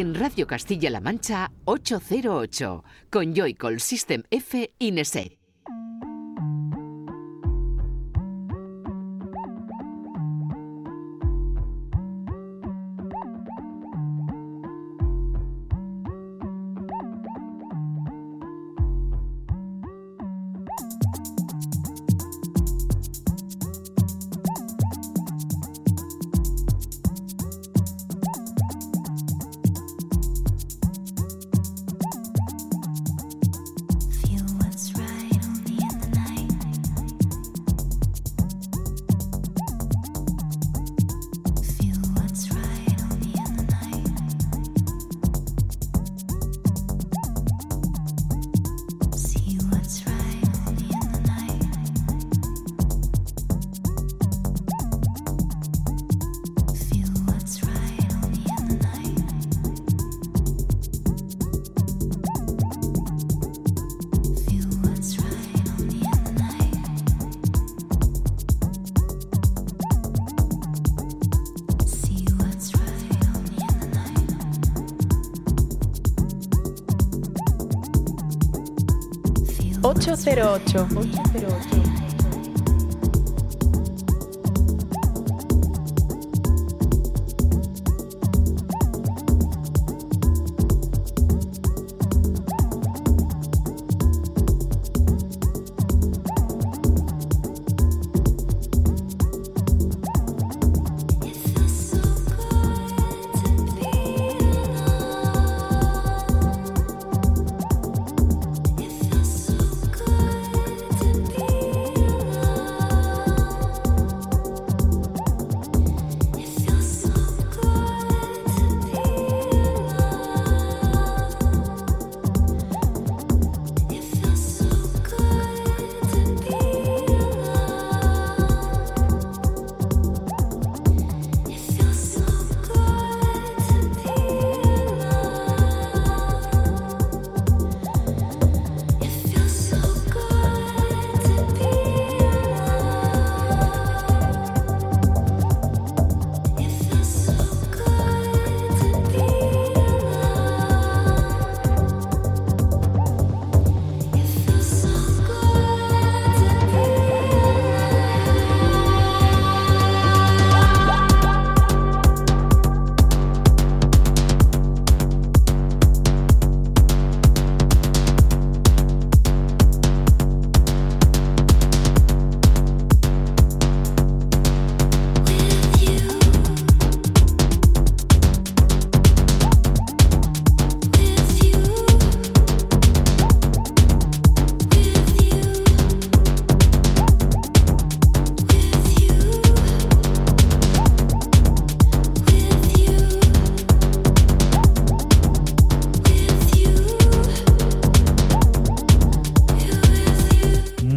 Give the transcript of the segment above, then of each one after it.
en Radio Castilla-La Mancha 808 con Joycall System F Ineset. 808.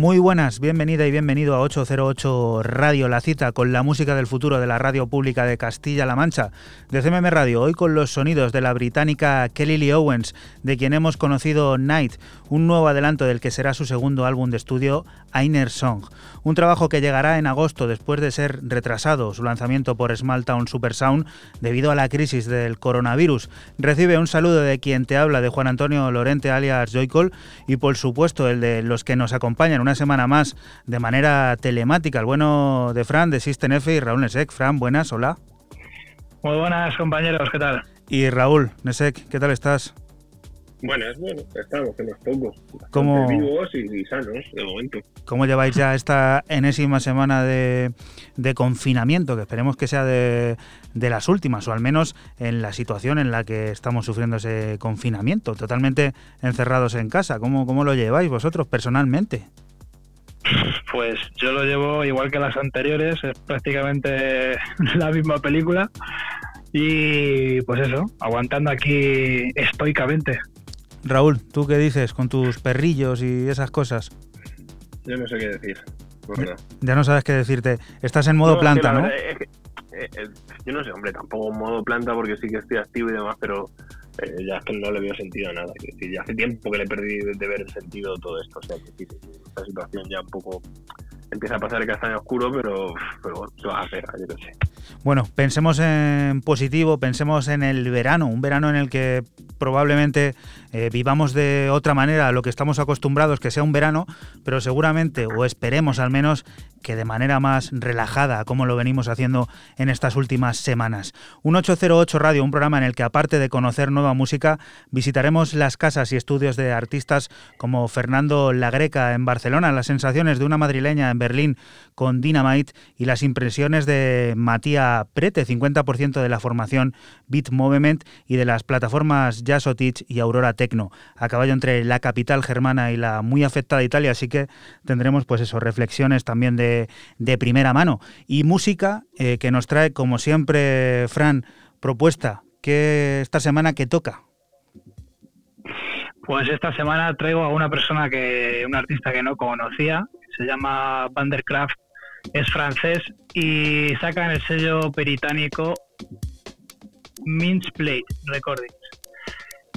Buenas, bienvenida y bienvenido a 808 Radio, la cita con la música del futuro de la radio pública de Castilla-La Mancha, de CMM Radio, hoy con los sonidos de la británica Kelly Lee Owens, de quien hemos conocido Night, un nuevo adelanto del que será su segundo álbum de estudio, Einer Song, un trabajo que llegará en agosto después de ser retrasado su lanzamiento por Small Town Super Sound debido a la crisis del coronavirus. Recibe un saludo de quien te habla, de Juan Antonio Lorente alias Joycol, y por supuesto el de los que nos acompañan. Una semana más de manera telemática. El bueno de Fran, de System F y Raúl Nesek. Fran, buenas, hola. Muy buenas compañeros, ¿qué tal? Y Raúl Nesek, ¿qué tal estás? Buenas, bueno, estamos, que nos pocos. ¿Cómo, vivos y, sanos, de momento. ¿Cómo lleváis ya esta enésima semana de, de confinamiento? Que esperemos que sea de, de, las últimas, o al menos en la situación en la que estamos sufriendo ese confinamiento, totalmente encerrados en casa. ¿Cómo, cómo lo lleváis vosotros personalmente? Pues yo lo llevo igual que las anteriores, es prácticamente la misma película. Y pues eso, aguantando aquí estoicamente. Raúl, ¿tú qué dices con tus perrillos y esas cosas? Yo no sé qué decir. Ya no sabes qué decirte. Estás en modo planta, ¿no? Eh, eh, yo no sé, hombre, tampoco en modo planta porque sí que estoy activo y demás, pero ya es que no le veo sentido a nada. Ya hace tiempo que le perdí de, ver el sentido todo esto. O sea, que esta situación ya un poco empieza a pasar el castaño oscuro, pero, pero bueno, se va a hacer? Yo sé. Bueno, pensemos en positivo, pensemos en el verano, un verano en el que probablemente eh, vivamos de otra manera lo que estamos acostumbrados, que sea un verano, pero seguramente, o esperemos al menos, que de manera más relajada, como lo venimos haciendo en estas últimas semanas. Un 808 Radio, un programa en el que aparte de conocer nueva música, visitaremos las casas y estudios de artistas como Fernando La Greca en Barcelona, las sensaciones de una madrileña en Berlín con Dynamite y las impresiones de Matías Prete, 50% de la formación Beat Movement y de las plataformas Jazzotich y Aurora Tecno, a caballo entre la capital germana y la muy afectada Italia, así que tendremos pues eso, reflexiones también de, primera mano. Y música eh, que nos trae, como siempre, Fran, propuesta, que esta semana que toca. Pues esta semana traigo a una persona que, un artista que no conocía, se llama Vandercraft, es francés y saca en el sello británico Mince Plate Recordings.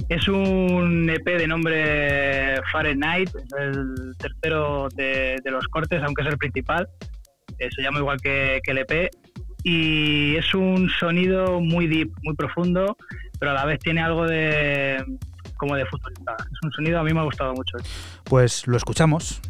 Es un EP de nombre Fahrenheit, el tercero de, los cortes, aunque es el principal. Eh, se llama igual que, que el EP. Y es un sonido muy deep, muy profundo, pero a la vez tiene algo de como de futurista. Es un sonido a mí me ha gustado mucho. Pues lo escuchamos.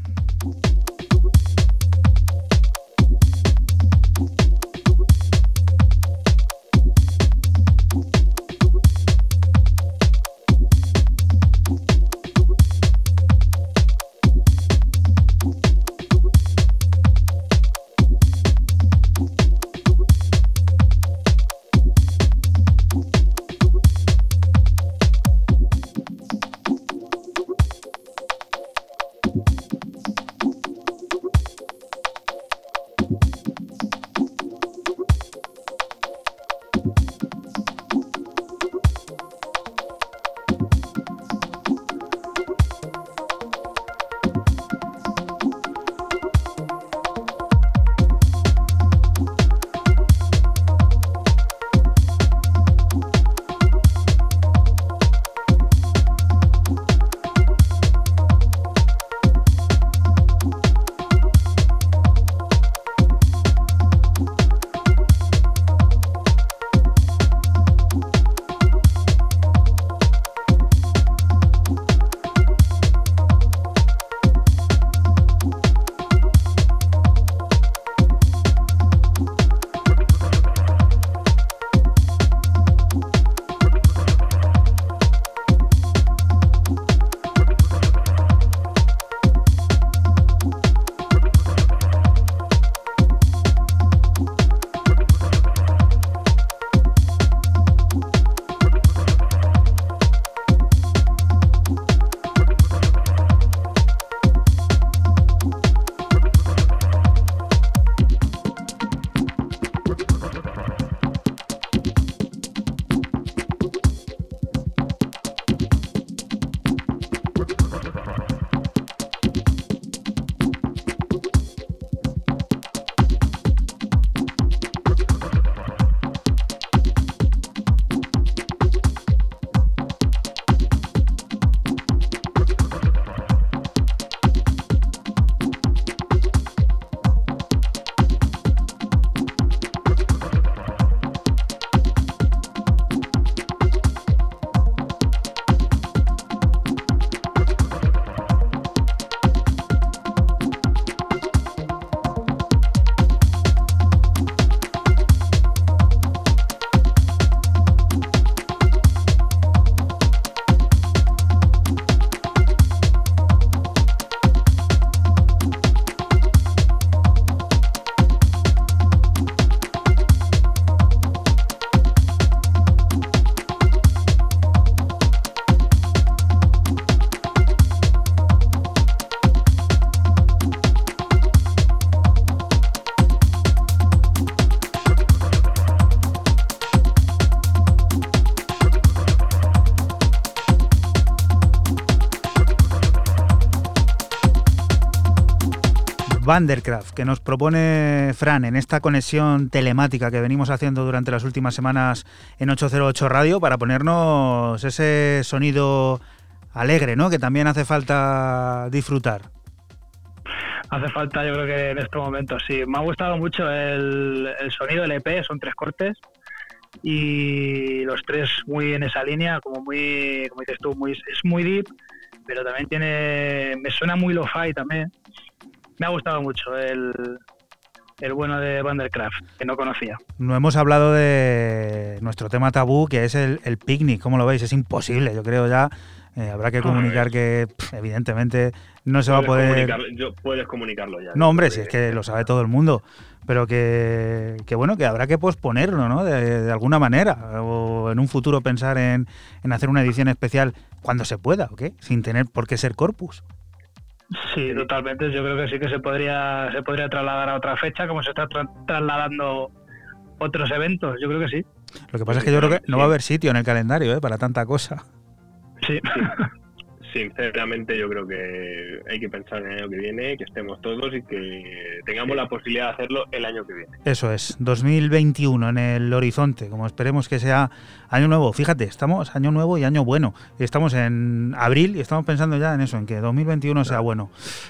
Vandercraft, que nos propone Fran en esta conexión telemática que venimos haciendo durante las últimas semanas en 808 Radio para ponernos ese sonido alegre, ¿no? Que también hace falta disfrutar. hace falta yo creo que en estos momentos sí. Me ha gustado mucho el, el sonido del EP, son tres cortes y los tres muy en esa línea, como muy, como dices tú, muy, es muy deep, pero también tiene, me suena muy lo-fi también. Me ha gustado mucho el, el bueno de Vandercraft, que no conocía. No hemos hablado de nuestro tema tabú, que es el, el picnic, ¿cómo lo veis? Es imposible, yo creo ya. Eh, habrá que comunicar que, evidentemente, no se va a poder. Yo, puedes comunicarlo ya. No, hombre, si es que lo sabe todo el mundo. Pero que, que bueno, que habrá que posponerlo, ¿no? De, de, alguna manera. O en un futuro pensar en, en hacer una edición especial cuando se pueda, ¿ok? Sin tener por qué ser corpus. Sí, totalmente. Yo creo que sí que se podría, se podría trasladar a otra fecha, como se está tra trasladando otros eventos. Yo creo que sí. Lo que pasa es que yo creo que no va a haber sitio en el calendario ¿eh? para tanta cosa. Sí. Sinceramente yo creo que hay que pensar en el año que viene, que estemos todos y que tengamos la posibilidad de hacerlo el año que viene. Eso es, 2021 en el horizonte, como esperemos que sea año nuevo. Fíjate, estamos año nuevo y año bueno. Estamos en abril y estamos pensando ya en eso, en que 2021 sea bueno.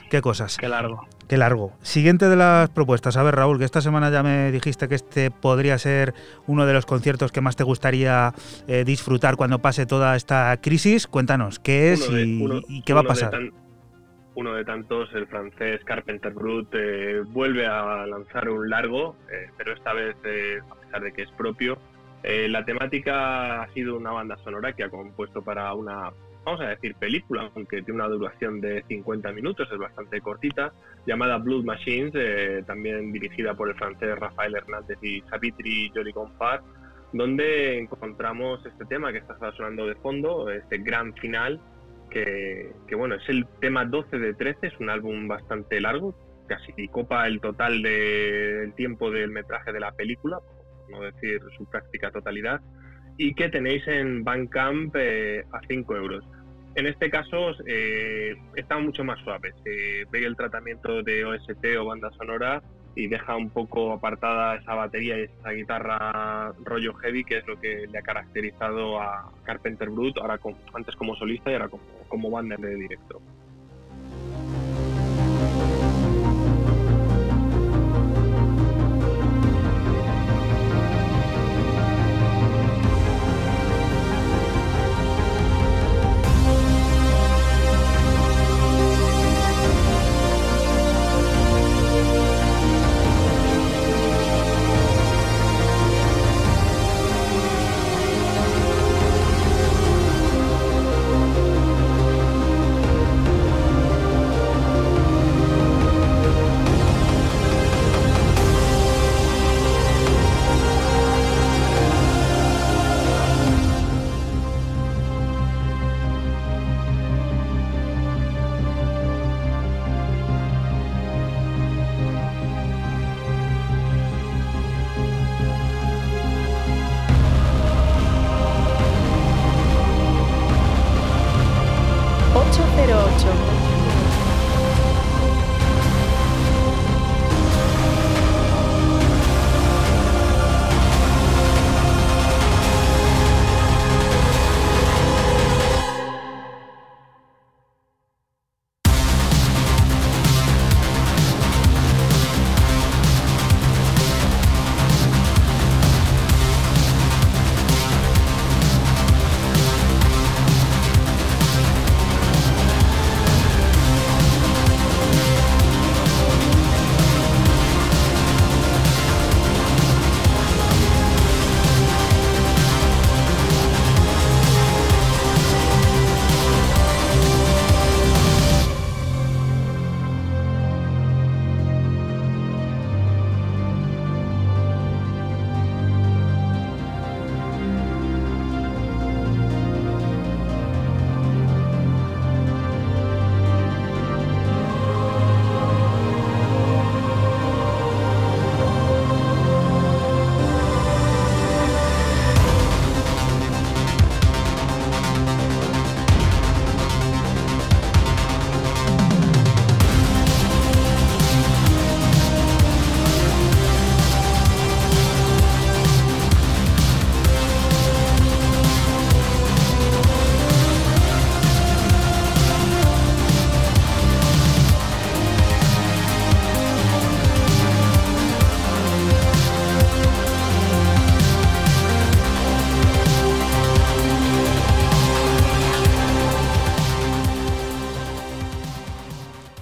Qué cosas. Qué largo. Qué largo. Siguiente de las propuestas. A ver, Raúl, que esta semana ya me dijiste que este podría ser uno de los conciertos que más te gustaría eh, disfrutar cuando pase toda esta crisis. Cuéntanos, ¿qué es y, uno, y, qué va a pasar? De tan, uno de tantos, el francés Carpenter Brut, eh, vuelve a lanzar un largo, eh, pero esta vez, eh, a pesar de que es propio, eh, la temática ha sido una banda sonora que ha compuesto para una vamos a decir película, aunque tiene una duración de 50 minutos, es bastante cortita, llamada Blood Machines, eh, también dirigida por el francés Rafael Hernández y Savitri Jolie Gonfar, donde encontramos este tema que está sonando de fondo, este gran final, que, que, bueno, es el tema 12 de 13, es un álbum bastante largo, casi copa el total del de, tiempo del metraje de la película, por no decir su práctica totalidad, y que tenéis en Bandcamp eh, a 5 euros. En este caso eh, está mucho más suave. Se ve el tratamiento de OST o banda sonora y deja un poco apartada esa batería y esa guitarra rollo heavy, que es lo que le ha caracterizado a Carpenter Brut, ahora con, antes como solista y ahora como, como banda de directo.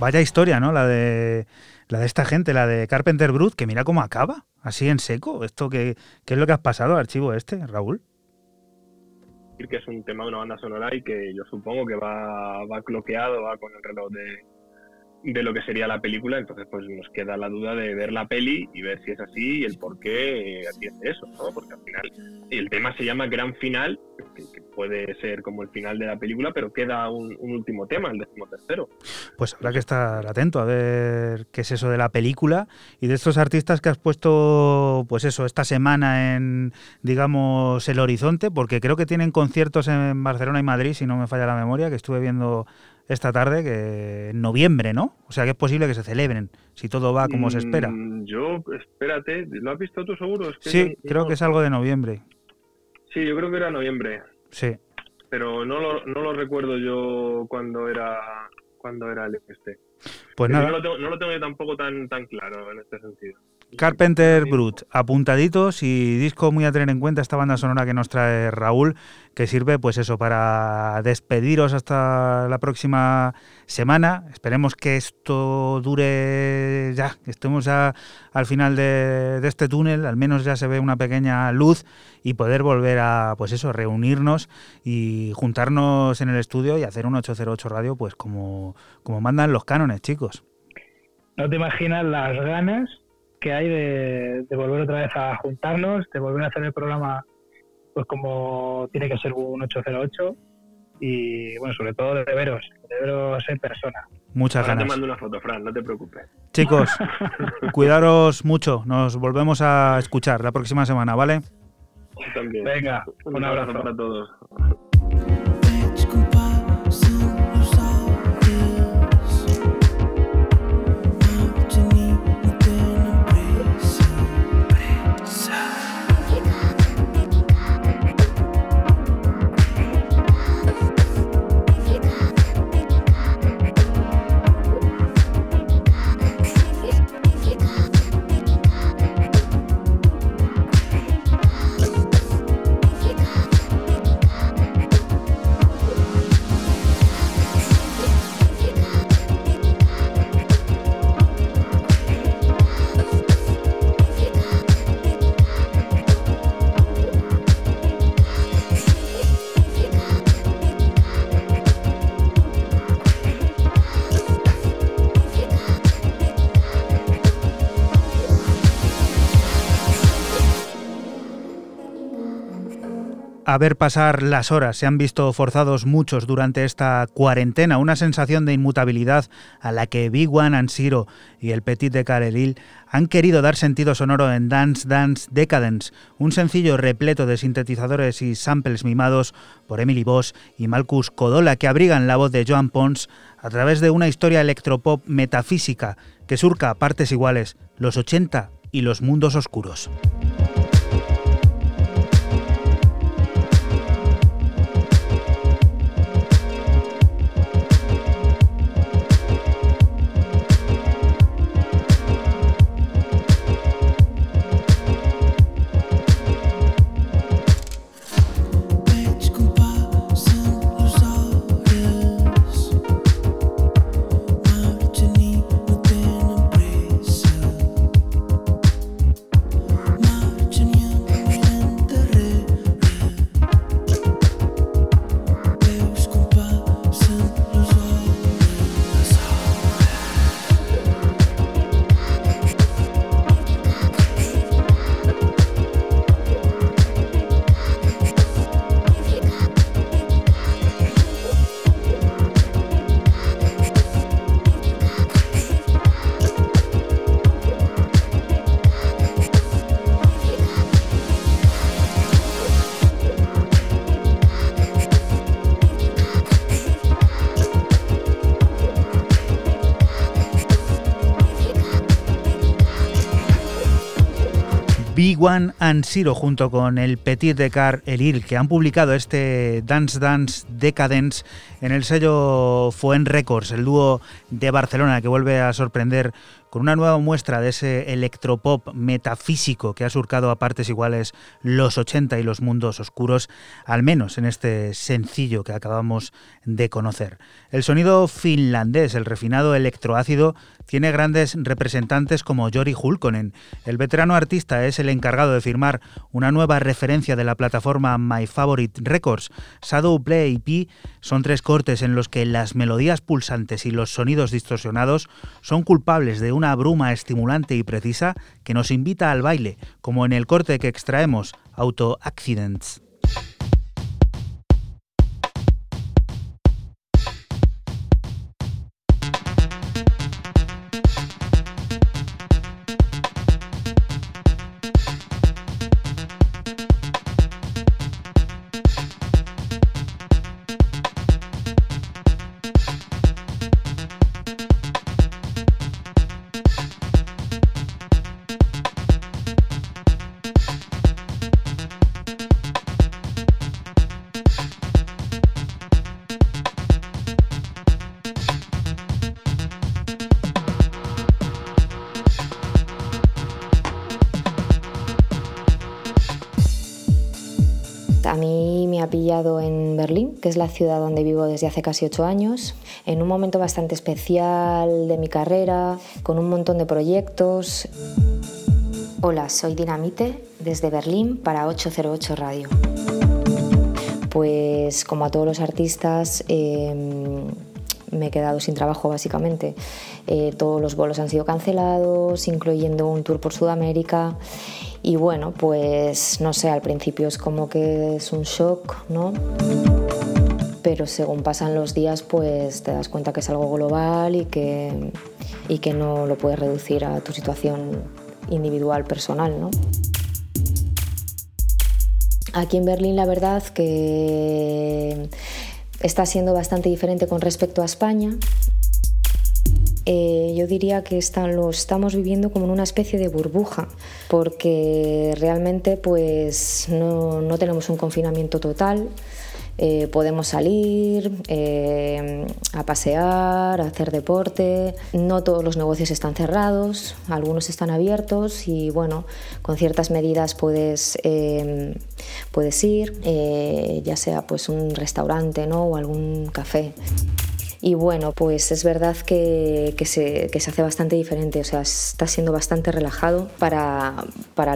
Vaya historia, ¿no? La de la de esta gente, la de Carpenter Brut, que mira cómo acaba, así en seco. Esto que, ¿Qué es lo que has pasado, archivo este, Raúl? que es un tema de una banda sonora y que yo supongo que va, va cloqueado, va con el reloj de, de lo que sería la película, entonces pues nos queda la duda de ver la peli y ver si es así y el por qué eh, atiende eso, ¿no? Porque al final el tema se llama Gran Final, que, puede ser como el final de la película, pero queda un, último tema, el tercero Pues habrá que estar atento a ver qué es eso de la película y de estos artistas que has puesto, pues eso, esta semana en, digamos, el horizonte, porque creo que tienen conciertos en Barcelona y Madrid, si no me falla la memoria, que estuve viendo esta tarde, que en noviembre, ¿no? O sea que es posible que se celebren, si todo va como se espera. Mm, yo, espérate, ¿lo has visto tú seguro? sí, creo que es algo de noviembre. Sí, yo creo que era noviembre. Sí. Pero no lo, no lo recuerdo yo cuando era cuando era el este. Pues nada. No lo, tengo, no lo tengo yo tampoco tan, tan claro en este sentido. Carpenter Brut, apuntaditos y disco muy a tener en cuenta esta banda sonora que nos trae Raúl, que sirve pues eso para despediros hasta la próxima semana. Esperemos que esto dure ya, que estemos ya al final de, este túnel, al menos ya se ve una pequeña luz y poder volver a pues eso, reunirnos y juntarnos en el estudio y hacer un 808 radio pues como, como mandan los cánones, chicos. No te imaginas las ganas que hay de, volver otra vez a juntarnos, de volver a hacer el programa pues como tiene que ser un 808 y bueno, sobre todo de veros, de veros en persona. Muchas Ahora ganas. te mando una foto, Fran, no te preocupes. Chicos, cuidaros mucho, nos volvemos a escuchar la próxima semana, ¿vale? También. Venga, un, abrazo para todos. A ver pasar las horas. Se han visto forzados muchos durante esta cuarentena, una sensación de inmutabilidad a la que Big One and Zero y el Petit de Carelil han querido dar sentido sonoro en Dance Dance Decadence, un sencillo repleto de sintetizadores y samples mimados por Emily Boss y Malcus Codola que abrigan la voz de Joan Pons a través de una historia electropop metafísica que surca a partes iguales los 80 y los mundos oscuros. One and junto con el Petit de Car Elil que han publicado este Dance Dance Decadence en el sello Foen Records, el dúo de Barcelona que vuelve a sorprender con una nueva muestra de ese electropop metafísico que ha surcado a partes iguales los 80 y los mundos oscuros, al menos en este sencillo que acabamos de conocer. El sonido finlandés, el refinado electroácido, tiene grandes representantes como Jori Hulkonen. El veterano artista es el encargado de firmar una nueva referencia de la plataforma My Favorite Records. Shadow Play EP son tres cortes en los que las melodías pulsantes y los sonidos distorsionados son culpables de una bruma estimulante y precisa que nos invita al baile, como en el corte que extraemos, Auto Accidents. La ciudad donde vivo desde hace casi ocho años, en un momento bastante especial de mi carrera, con un montón de proyectos. Hola, soy Dinamite desde Berlín para 808 Radio. Pues como a todos los artistas, em, me he quedado sin trabajo básicamente. Eh, todos los vuelos han sido cancelados, incluyendo un tour por Sudamérica. Y bueno, pues no sé, al principio es como que es un shock, ¿no? Pero según pasan los días, pues te das cuenta que es algo global y que, y que no lo puedes reducir a tu situación individual, personal, ¿no? Aquí en Berlín la verdad que está siendo bastante diferente con respecto a España. Eh, yo diría que lo estamos viviendo como en una especie de burbuja, porque realmente pues no, tenemos un confinamiento total. Eh, podemos salir eh, a pasear, a hacer deporte. No todos los negocios están cerrados, algunos están abiertos y bueno, con ciertas medidas puedes, puedes ir, ya sea pues un restaurante ¿no? o algún café. Y bueno, pues es verdad que, se, hace bastante diferente, o sea, está siendo bastante relajado para, para,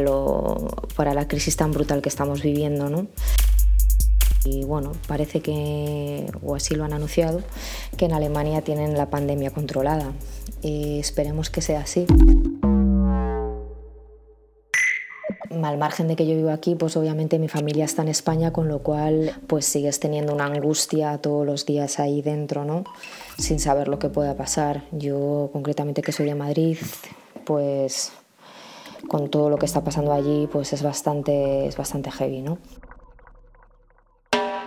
para la crisis tan brutal que estamos viviendo, ¿no? Y bueno, parece que, o así lo han anunciado, que en Alemania tienen la pandemia controlada. Esperemos que sea así al margen de que yo vivo aquí, pues obviamente mi familia está en España, con lo cual pues sigues teniendo una angustia todos los días ahí dentro, ¿no? Sin saber lo que pueda pasar. Yo concretamente que soy de Madrid, pues con todo lo que está pasando allí, pues es bastante, es bastante heavy, ¿no?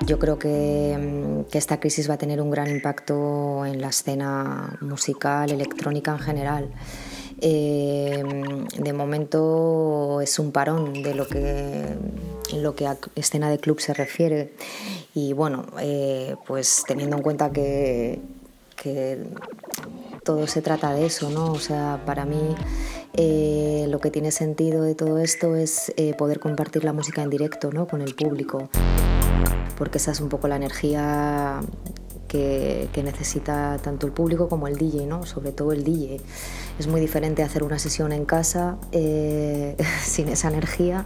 Yo creo que, que, esta crisis va a tener un gran impacto en la escena musical, electrónica en general. Eh, de momento es un parón de lo que, lo que a escena de club se refiere. Y bueno, eh, pues teniendo en cuenta que, todo se trata de eso, ¿no? O sea, para mí eh, lo que tiene sentido de todo esto es poder compartir la música en directo, ¿no? Con el público. Porque esa es un poco la energía que, necesita tanto el público como el DJ, ¿no? sobre todo el DJ. Es muy diferente hacer una sesión en casa eh, sin esa energía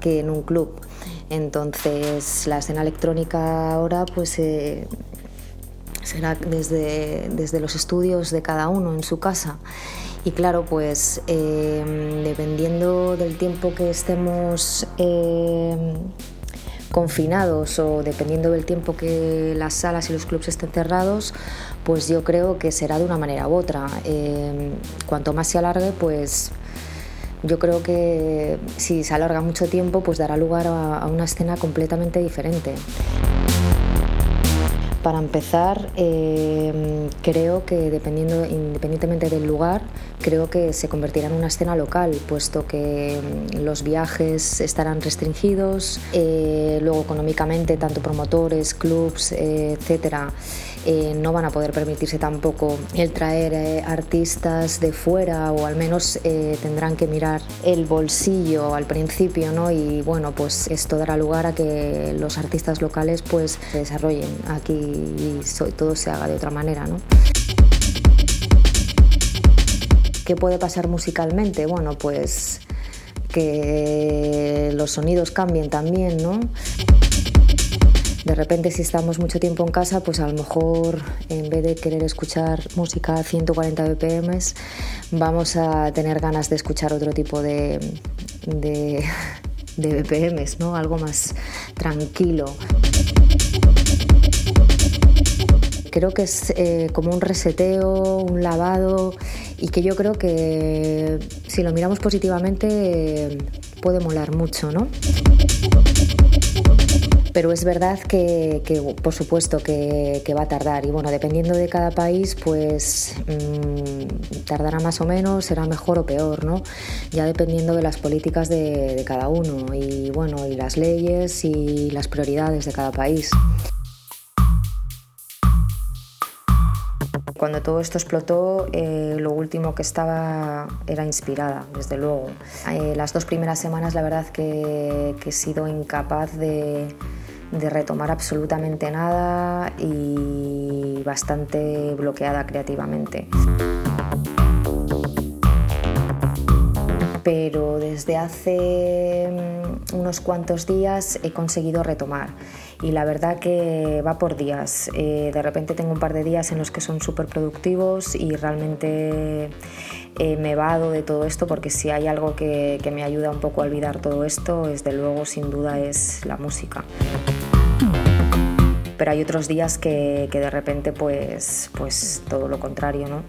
que en un club. Entonces la escena electrónica ahora pues eh, será desde, desde los estudios de cada uno en su casa. Y claro, pues eh, dependiendo del tiempo que estemos confinados o dependiendo del tiempo que las salas y los clubes estén cerrados, pues yo creo que será de una manera u otra. Eh, cuanto más se alargue, pues yo creo que si se alarga mucho tiempo, pues dará lugar a una escena completamente diferente. Para empezar, eh, creo que dependiendo, independientemente del lugar, creo que se convertirá en una escena local, puesto que mm, los viajes estarán restringidos, eh, luego económicamente tanto promotores, clubs, eh, etcétera, eh, no van a poder permitirse tampoco el traer eh, artistas de fuera o al menos tendrán que mirar el bolsillo al principio, ¿no? Y bueno, pues esto dará lugar a que los artistas locales pues se desarrollen aquí y todo se haga de otra manera, ¿no? ¿Qué puede pasar musicalmente? Bueno, pues que los sonidos cambien también, ¿no? De repente si estamos mucho tiempo en casa, pues a lo mejor en vez de querer escuchar música a 140 BPM, vamos a tener ganas de escuchar otro tipo de, de, BPMs, ¿no? Algo más tranquilo. Creo que es eh, como un reseteo, un lavado y que yo creo que si lo miramos positivamente puede molar mucho, ¿no? Pero es verdad que, por supuesto, que, va a tardar. Y bueno, dependiendo de cada país, pues mm, tardará más o menos, será mejor o peor, ¿no? Ya dependiendo de las políticas de, cada uno y bueno, y las leyes y las prioridades de cada país. Cuando todo esto explotó, eh, lo último que estaba era inspirada, desde luego. Eh, las dos primeras semanas, la verdad que, he sido incapaz de, de, retomar absolutamente nada y bastante bloqueada creativamente. Pero desde hace mm, unos cuantos días he conseguido retomar y la verdad que va por días. Eh, de repente tengo un par de días en los que son súper productivos y realmente eh, me vado de todo esto porque si hay algo que, me ayuda un poco a olvidar todo esto, desde luego sin duda es la música pero hay otros días que, de repente pues, pues todo lo contrario, ¿no?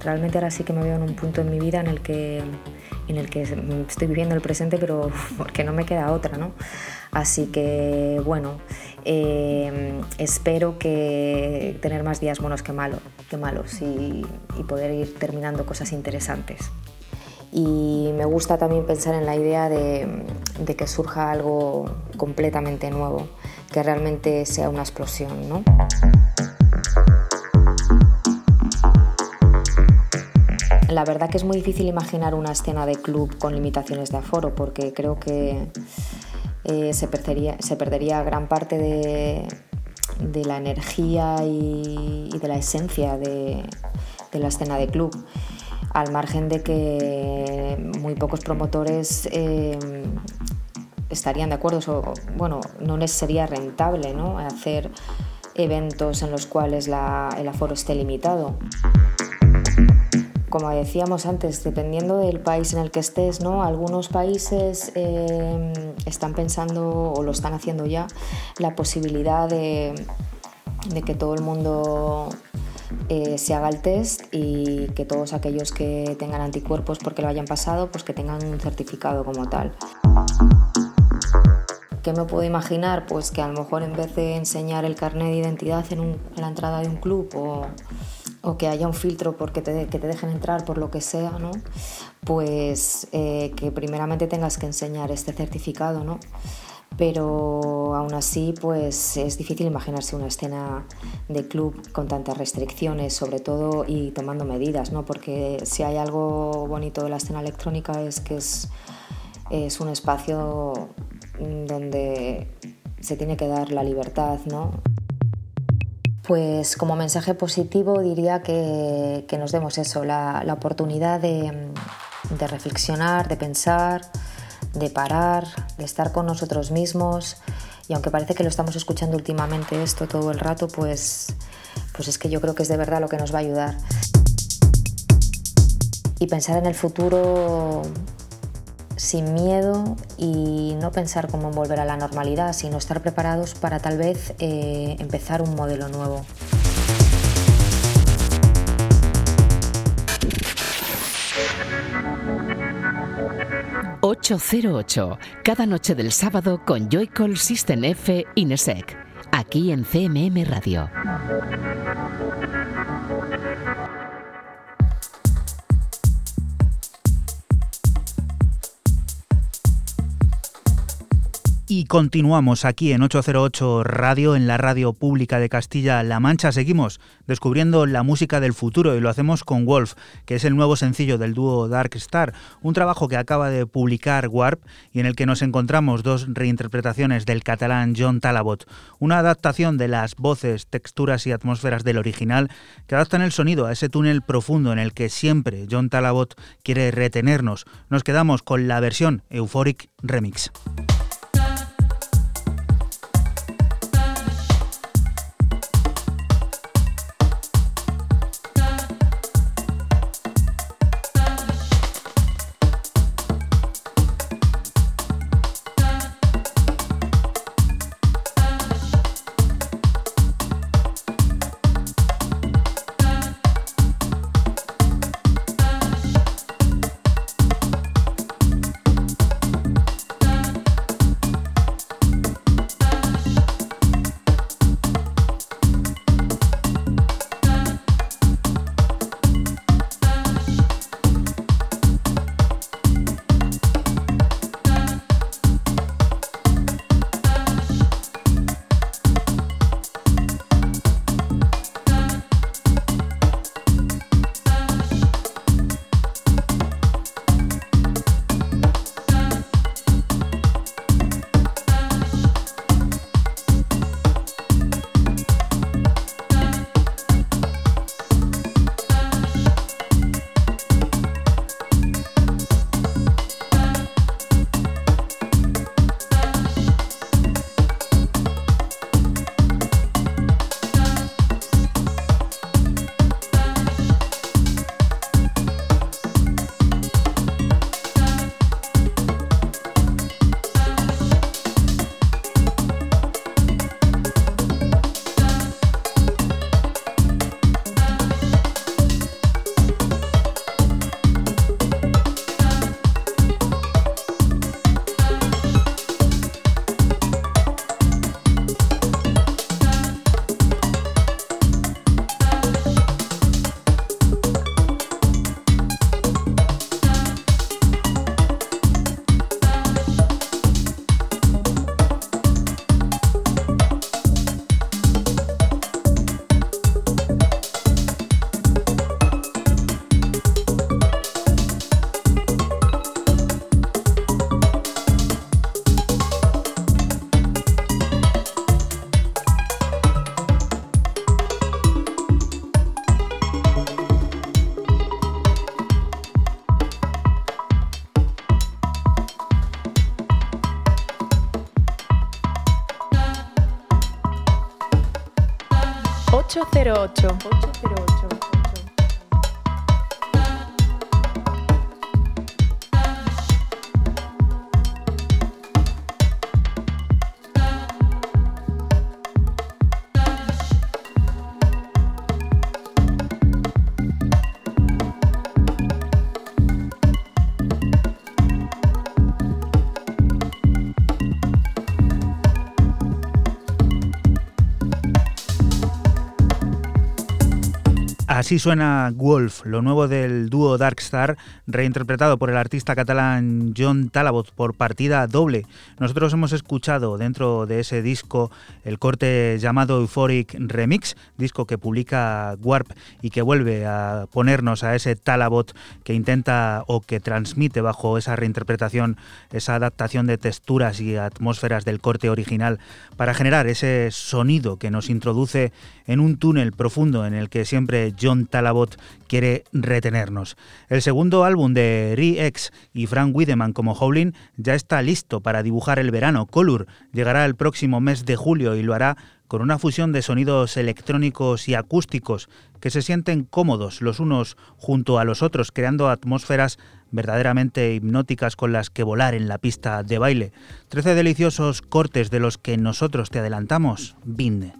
Realmente ahora sí que me veo en un punto en mi vida en el que, en el que estoy viviendo el presente, pero porque no me queda otra, ¿no? Así que bueno, eh, espero que tener más días buenos que, malo, que malos y, poder ir terminando cosas interesantes. Y me gusta también pensar en la idea de, que surja algo completamente nuevo, que realmente sea una explosión. ¿no? La verdad que es muy difícil imaginar una escena de club con limitaciones de aforo porque creo que eh, se, perdería, se perdería gran parte de, la energía y, de la esencia de, la escena de club, al margen de que muy pocos promotores eh, estarían de acuerdo, o, bueno, no les sería rentable ¿no? hacer eventos en los cuales el aforo esté limitado como decíamos antes, dependiendo del país en el que estés, ¿no? Algunos países eh, están pensando o lo están haciendo ya la posibilidad de, que todo el mundo eh, se haga el test y que todos aquellos que tengan anticuerpos porque lo hayan pasado, pues que tengan un certificado como tal. ¿Qué me puedo imaginar? Pues que a lo mejor en vez de enseñar el carnet de identidad en, en la entrada de un club o o que haya un filtro porque te, que te dejen entrar por lo que sea, ¿no? pues eh, que primeramente tengas que enseñar este certificado, ¿no? pero aún así pues es difícil imaginarse una escena de club con tantas restricciones sobre todo y tomando medidas ¿no? porque si hay algo bonito de la escena electrónica es que es, es un espacio donde se tiene que dar la libertad ¿no? Pues como mensaje positivo diría que, nos demos eso, la, oportunidad de, reflexionar, de pensar, de parar, de estar con nosotros mismos. Y aunque parece que lo estamos escuchando últimamente esto todo el rato, pues, pues es que yo creo que es de verdad lo que nos va a ayudar. Y pensar en el futuro sin miedo y no pensar cómo volver a la normalidad, sino estar preparados para tal vez eh, empezar un modelo nuevo. ...808... ...cada noche del sábado con Joycall System F Inesec... ...aquí en CMM Radio. Y continuamos aquí en 808 Radio, en la radio pública de Castilla-La Mancha. Seguimos descubriendo la música del futuro y lo hacemos con Wolf, que es el nuevo sencillo del dúo Dark Star, un trabajo que acaba de publicar Warp y en el que nos encontramos dos reinterpretaciones del catalán John Talabot, una adaptación de las voces, texturas y atmósferas del original que adaptan el sonido a ese túnel profundo en el que siempre John Talabot quiere retenernos. Nos quedamos con la versión Euphoric Remix. 808. Así suena Wolf, lo nuevo del dúo Darkstar, reinterpretado por el artista catalán John Talabot por partida doble. Nosotros hemos escuchado dentro de ese disco el corte llamado Euphoric Remix, disco que publica Warp y que vuelve a ponernos a ese Talabot que intenta o que transmite bajo esa reinterpretación esa adaptación de texturas y atmósferas del corte original para generar ese sonido que nos introduce en un túnel profundo en el que siempre John Talabot quiere retenernos. El segundo álbum de Re-X y Frank Wiedemann como Howlin ya está listo para dibujar el verano. Color llegará el próximo mes de julio y lo hará con una fusión de sonidos electrónicos y acústicos que se sienten cómodos los unos junto a los otros, creando atmósferas verdaderamente hipnóticas con las que volar en la pista de baile. Trece deliciosos cortes de los que nosotros te adelantamos. Binde.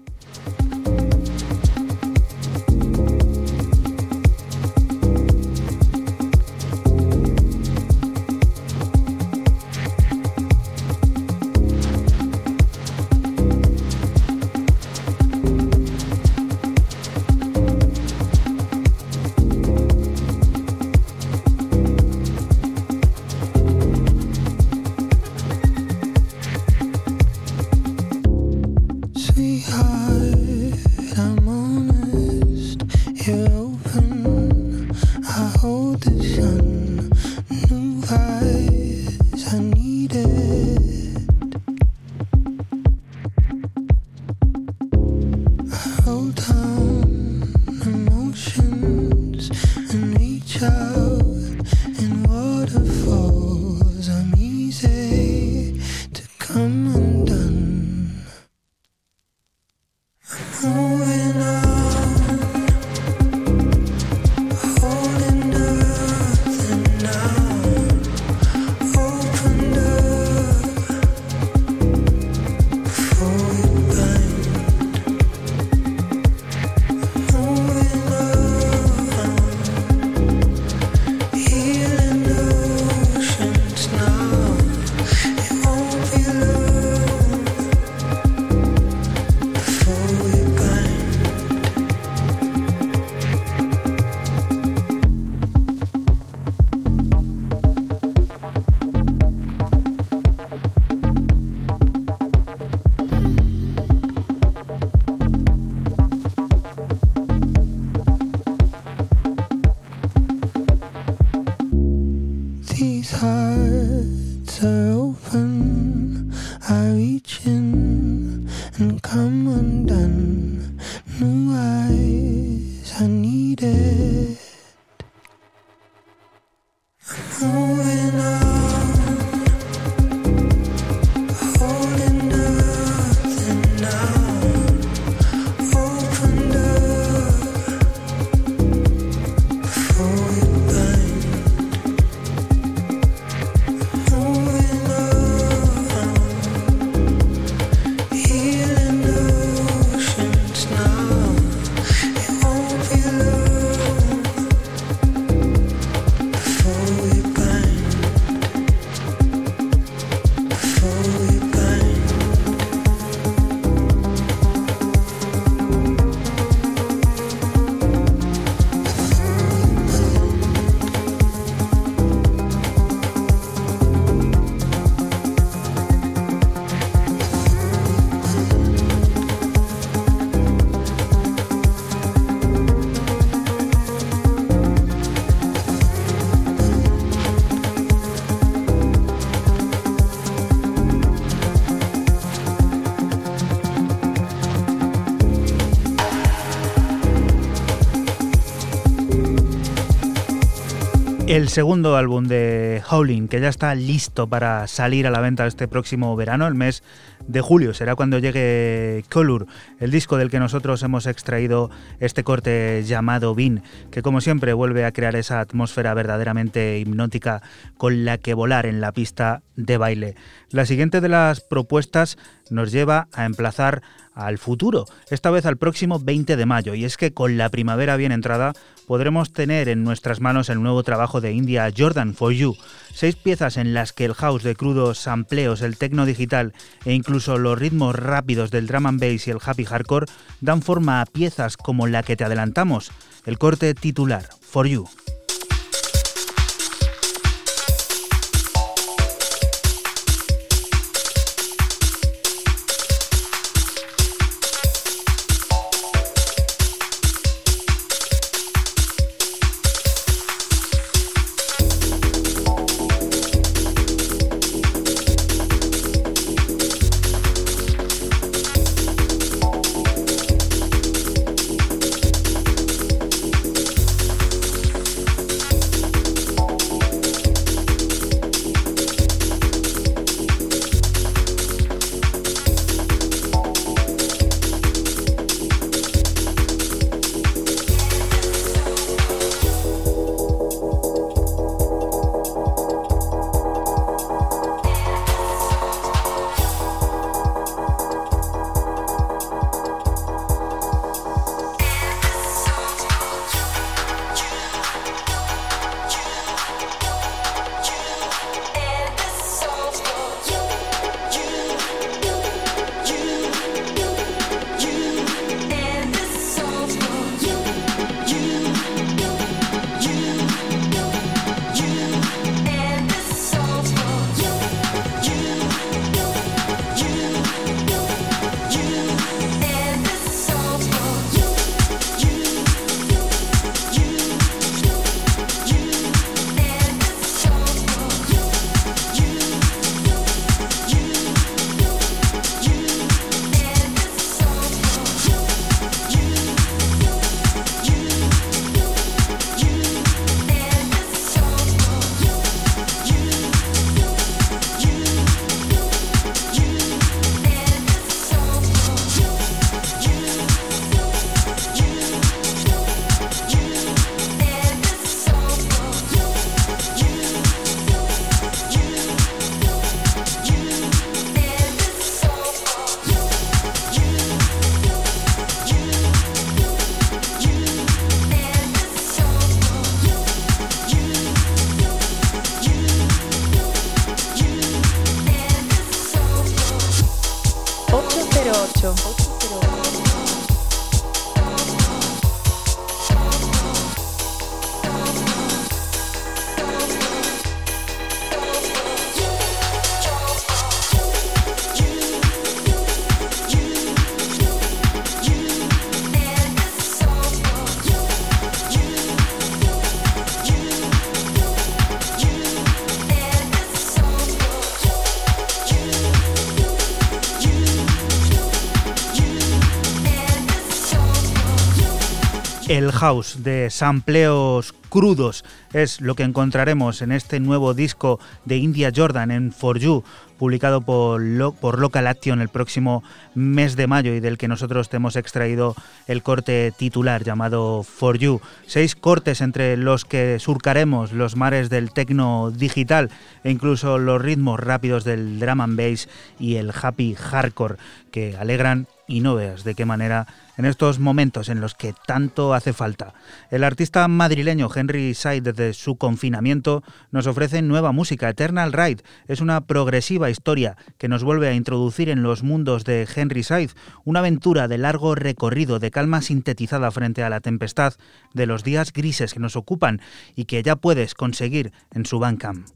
El segundo álbum de Howling, que ya está listo para salir a la venta este próximo verano, el mes de julio, será cuando llegue Color, el disco del que nosotros hemos extraído este corte llamado Bean, que como siempre vuelve a crear esa atmósfera verdaderamente hipnótica con la que volar en la pista de baile. La siguiente de las propuestas nos lleva a emplazar al futuro, esta vez al próximo 20 de mayo, y es que con la primavera bien entrada podremos tener en nuestras manos el nuevo trabajo de India Jordan For You, seis piezas en las que el house de crudos sampleos, el techno digital e incluso los ritmos rápidos del drum and bass y el happy hardcore dan forma a piezas como la que te adelantamos, el corte titular For You. El house de sampleos crudos es lo que encontraremos en este nuevo disco de India Jordan en For You, publicado por, Local Action el próximo mes de mayo y del que nosotros te hemos extraído el corte titular llamado For You. Seis cortes entre los que surcaremos los mares del tecno digital e incluso los ritmos rápidos del drum and bass y el happy hardcore que alegran y no veas de qué manera en estos momentos en los que tanto hace falta. El artista madrileño Henry Side desde su confinamiento nos ofrece nueva música. Eternal Ride es una progresiva historia que nos vuelve a introducir en los mundos de Henry Side, una aventura de largo recorrido de calma sintetizada frente a la tempestad de los días grises que nos ocupan y que ya puedes conseguir en su Bandcamp.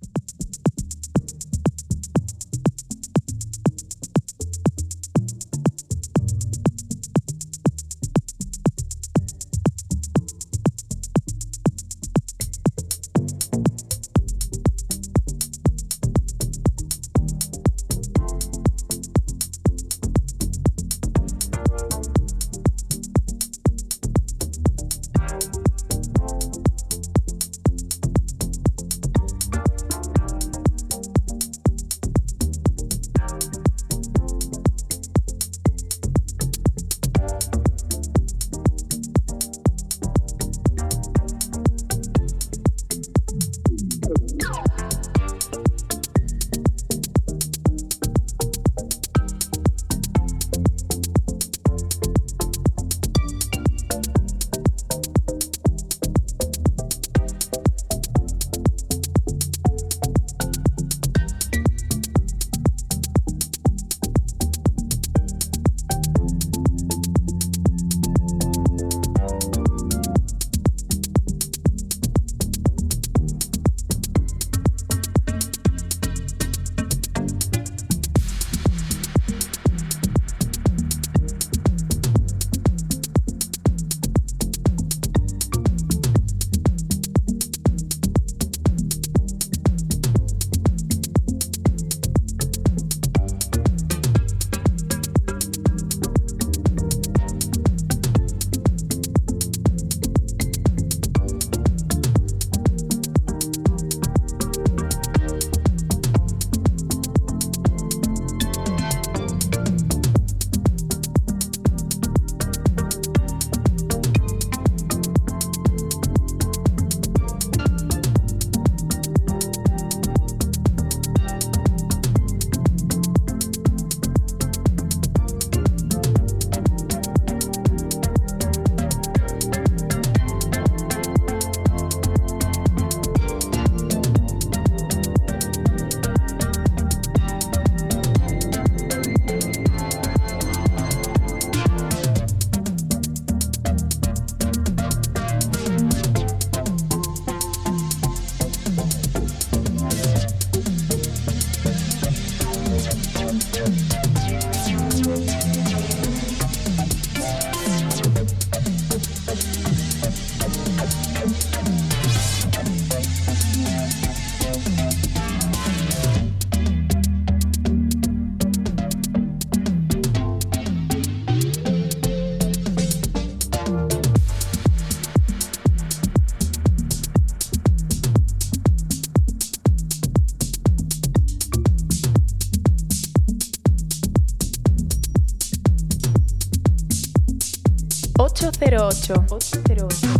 808.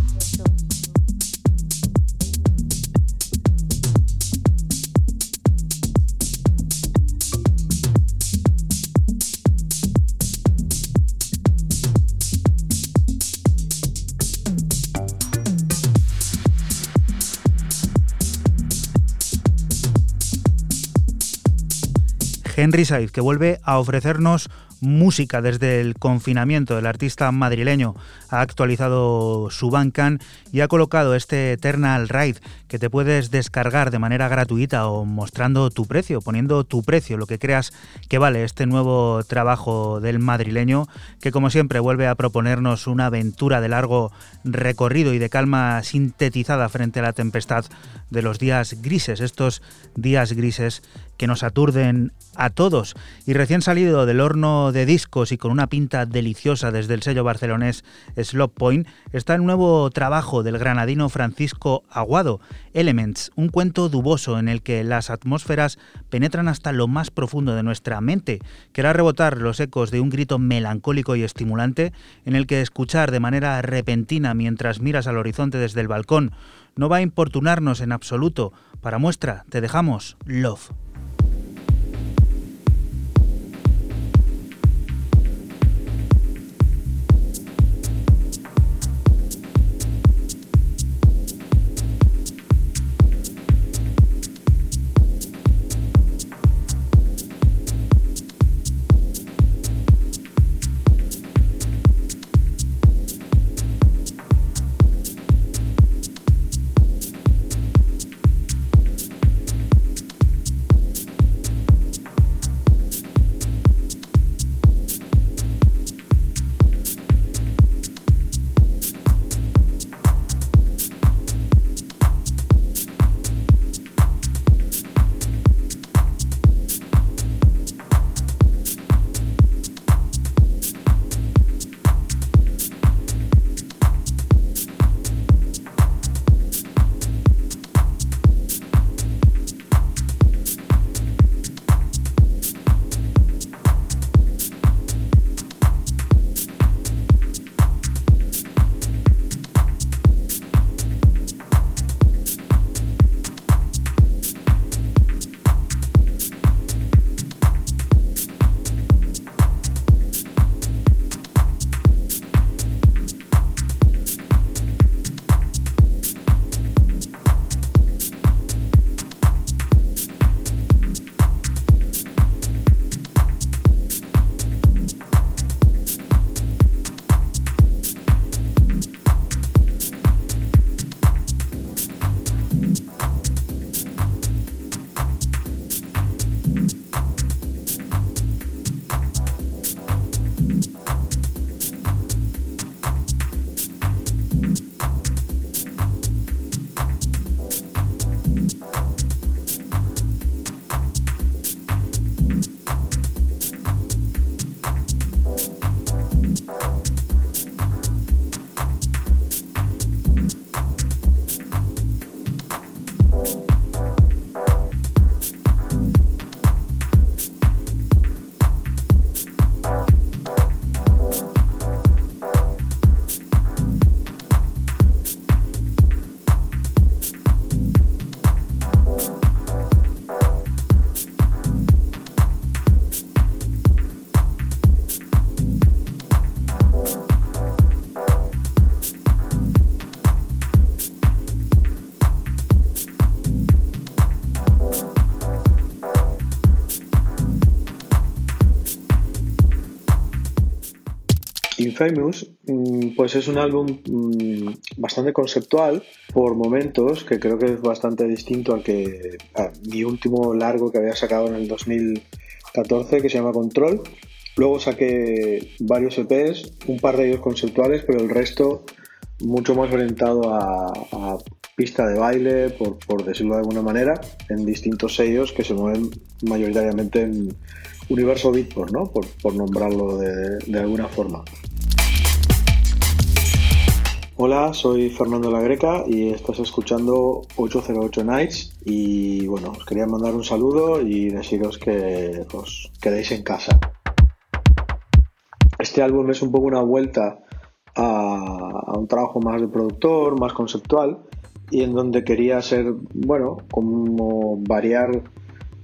Henry Said, que vuelve a ofrecernos música desde el confinamiento. El artista madrileño ha actualizado su Bandcamp y ha colocado este Eternal Ride que te puedes descargar de manera gratuita o mostrando tu precio, poniendo tu precio, lo que creas que vale este nuevo trabajo del madrileño que como siempre vuelve a proponernos una aventura de largo recorrido y de calma sintetizada frente a la tempestad de los días grises, estos días grises que nos aturden a todos. Y recién salido del horno de discos y con una pinta deliciosa desde el sello barcelonés Slop Point, está el nuevo trabajo del granadino Francisco Aguado, Elements, un cuento duboso en el que las atmósferas penetran hasta lo más profundo de nuestra mente, que hará rebotar los ecos de un grito melancólico y estimulante en el que escuchar de manera repentina mientras miras al horizonte desde el balcón no va a importunarnos en absoluto. Para muestra, te dejamos Love. Famous, mm, pues es un álbum mm, bastante conceptual por momentos, que creo que es bastante distinto al que mi último largo que había sacado en el 2014, que se llama Control. Luego saqué varios EPs, un par de ellos conceptuales, pero el resto mucho más orientado a, pista de baile, por, decirlo de alguna manera, en distintos sellos que se mueven mayoritariamente en universo Beatport, ¿no? por, nombrarlo de alguna forma. Hola, soy Fernando La Greca y estás escuchando 808 Nights y bueno, os quería mandar un saludo y deciros que os quedéis en casa. Este álbum es un poco una vuelta a, un trabajo más de productor, más conceptual y en donde quería ser, bueno, como variar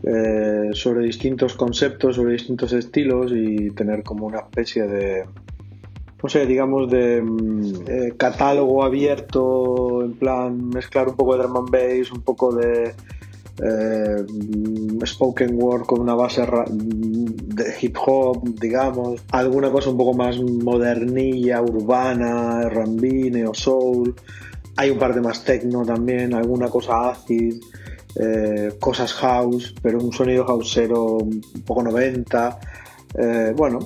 eh, sobre distintos conceptos, sobre distintos estilos y tener como una especie de no sé, digamos, de mm, eh, catálogo abierto, en plan mezclar un poco de drum and bass, un poco de eh, spoken word con una base de hip hop, digamos, alguna cosa un poco más modernilla, urbana, R&B, neo soul, hay un par de más techno también, alguna cosa acid, eh, cosas house, pero un sonido houseero un poco 90. Eh, bueno,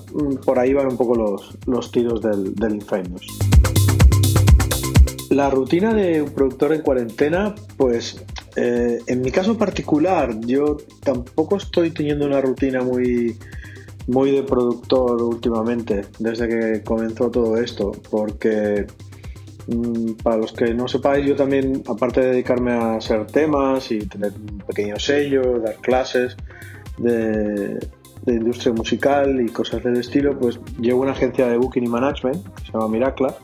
por ahí van un poco los, los tiros del, del. La rutina de un productor en cuarentena, pues eh, en mi caso particular, yo tampoco estoy teniendo una rutina muy, muy de productor últimamente, desde que comenzó todo esto, porque mm, para los que no sepáis, yo también, aparte de dedicarme a hacer temas y tener un pequeño sello, dar clases de, industria musical y cosas del estilo, pues llevo una agencia de booking y management que se llama Miracla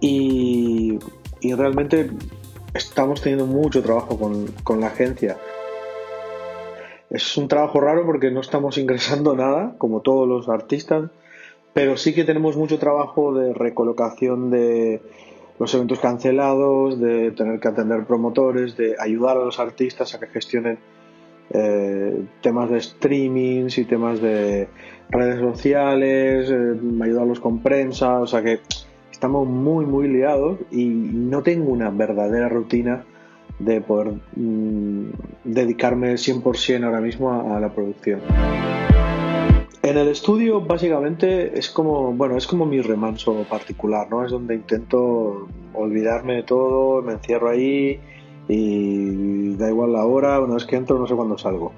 y, y realmente estamos teniendo mucho trabajo con, la agencia. Es un trabajo raro porque no estamos ingresando nada, como todos los artistas, pero sí que tenemos mucho trabajo de recolocación de los eventos cancelados, de tener que atender promotores, de ayudar a los artistas a que gestionen eh, temas de streamings y temas de redes sociales, eh, ayudarlos con prensa, o sea que estamos muy, muy liados y no tengo una verdadera rutina de poder mm, dedicarme 100% ahora mismo a, la producción. En el estudio básicamente es como, bueno, es como mi remanso particular, ¿no? Es donde intento olvidarme de todo, me encierro ahí y da igual la hora, una vez que entro no sé cuándo salgo.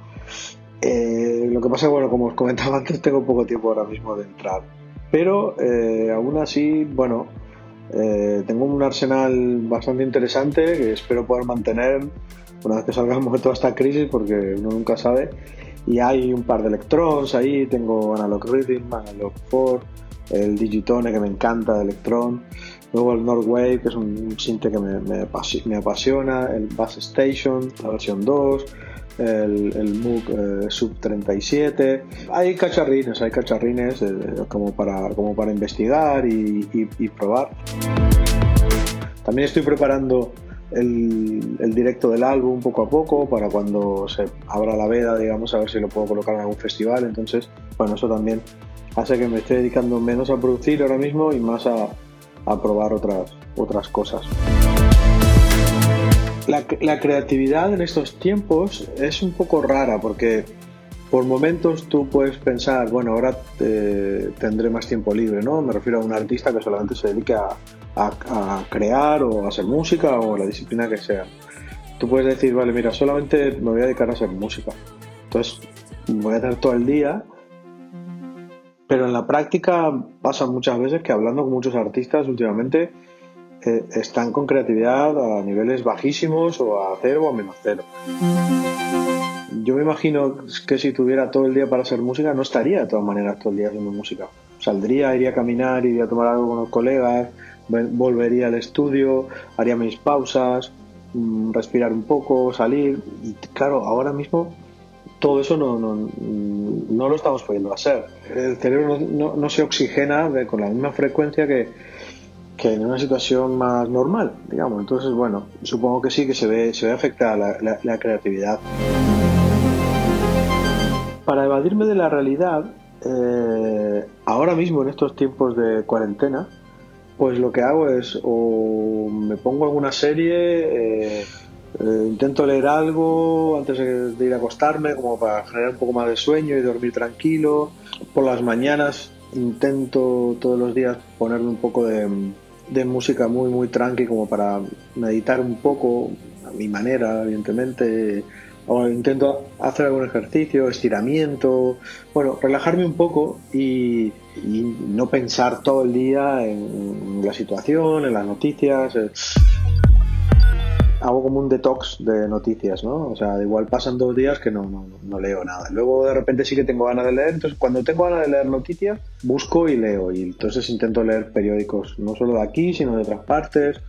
Eh, lo que pasa bueno, como os comentaba antes, tengo poco tiempo ahora mismo de entrar pero eh, aún así, bueno, eh, tengo un arsenal bastante interesante que espero poder mantener una vez que salgamos de toda esta crisis, porque uno nunca sabe. Y hay un par de electrons ahí, tengo Analog Rhythm, Analog 4, el Digitone que me encanta de Electron, luego el Northwave que es un, sinte que me, me, apasiona, el Bass Station, la versión 2, el, el eh, Sub 37. Hay cacharrines, hay cacharrines eh, como, para, como para investigar y, probar. También estoy preparando el, el, directo del álbum poco a poco para cuando se abra la veda, digamos, a ver si lo puedo colocar en algún festival. Entonces, bueno, eso también hace que me esté dedicando menos a producir ahora mismo y más a, a probar otras, otras cosas. La, creatividad en estos tiempos es un poco rara porque por momentos tú puedes pensar, bueno, ahora eh, tendré más tiempo libre, ¿no? Me refiero a un artista que solamente se dedique a, crear o a hacer música o la disciplina que sea. Tú puedes decir, vale, mira, solamente me voy a dedicar a hacer música. Entonces, voy a hacer todo el día. Pero en la práctica pasa muchas veces que hablando con muchos artistas últimamente, están con creatividad a niveles bajísimos o a cero o a menos cero. Yo me imagino que si tuviera todo el día para hacer música, no estaría de todas maneras todo el día haciendo música. Saldría, iría a caminar, iría a tomar algo con los colegas, volvería al estudio, haría mis pausas, mm, respirar un poco, salir. Y claro, ahora mismo todo eso no, no, no lo estamos pudiendo hacer. El cerebro no, no se oxigena con la misma frecuencia que, que en una situación más normal, digamos. Entonces, bueno, supongo que sí que se ve, se ve afectada la, creatividad. Para evadirme de la realidad, eh, ahora mismo en estos tiempos de cuarentena, pues lo que hago es o me pongo alguna serie, eh, eh, intento leer algo antes de ir a acostarme, como para generar un poco más de sueño y dormir tranquilo. Por las mañanas intento todos los días ponerme un poco de, música muy, muy tranqui como para meditar un poco, a mi manera, evidentemente. O intento hacer algún ejercicio, estiramiento, bueno, relajarme un poco y, no pensar todo el día en la situación, en las noticias. Eh hago como un detox de noticias, ¿no? O sea, igual pasan dos días que no, no, no, leo nada. Luego de repente sí que tengo ganas de leer, entonces cuando tengo ganas de leer noticias, busco y leo. Y entonces intento leer periódicos, no solo de aquí, sino de otras partes,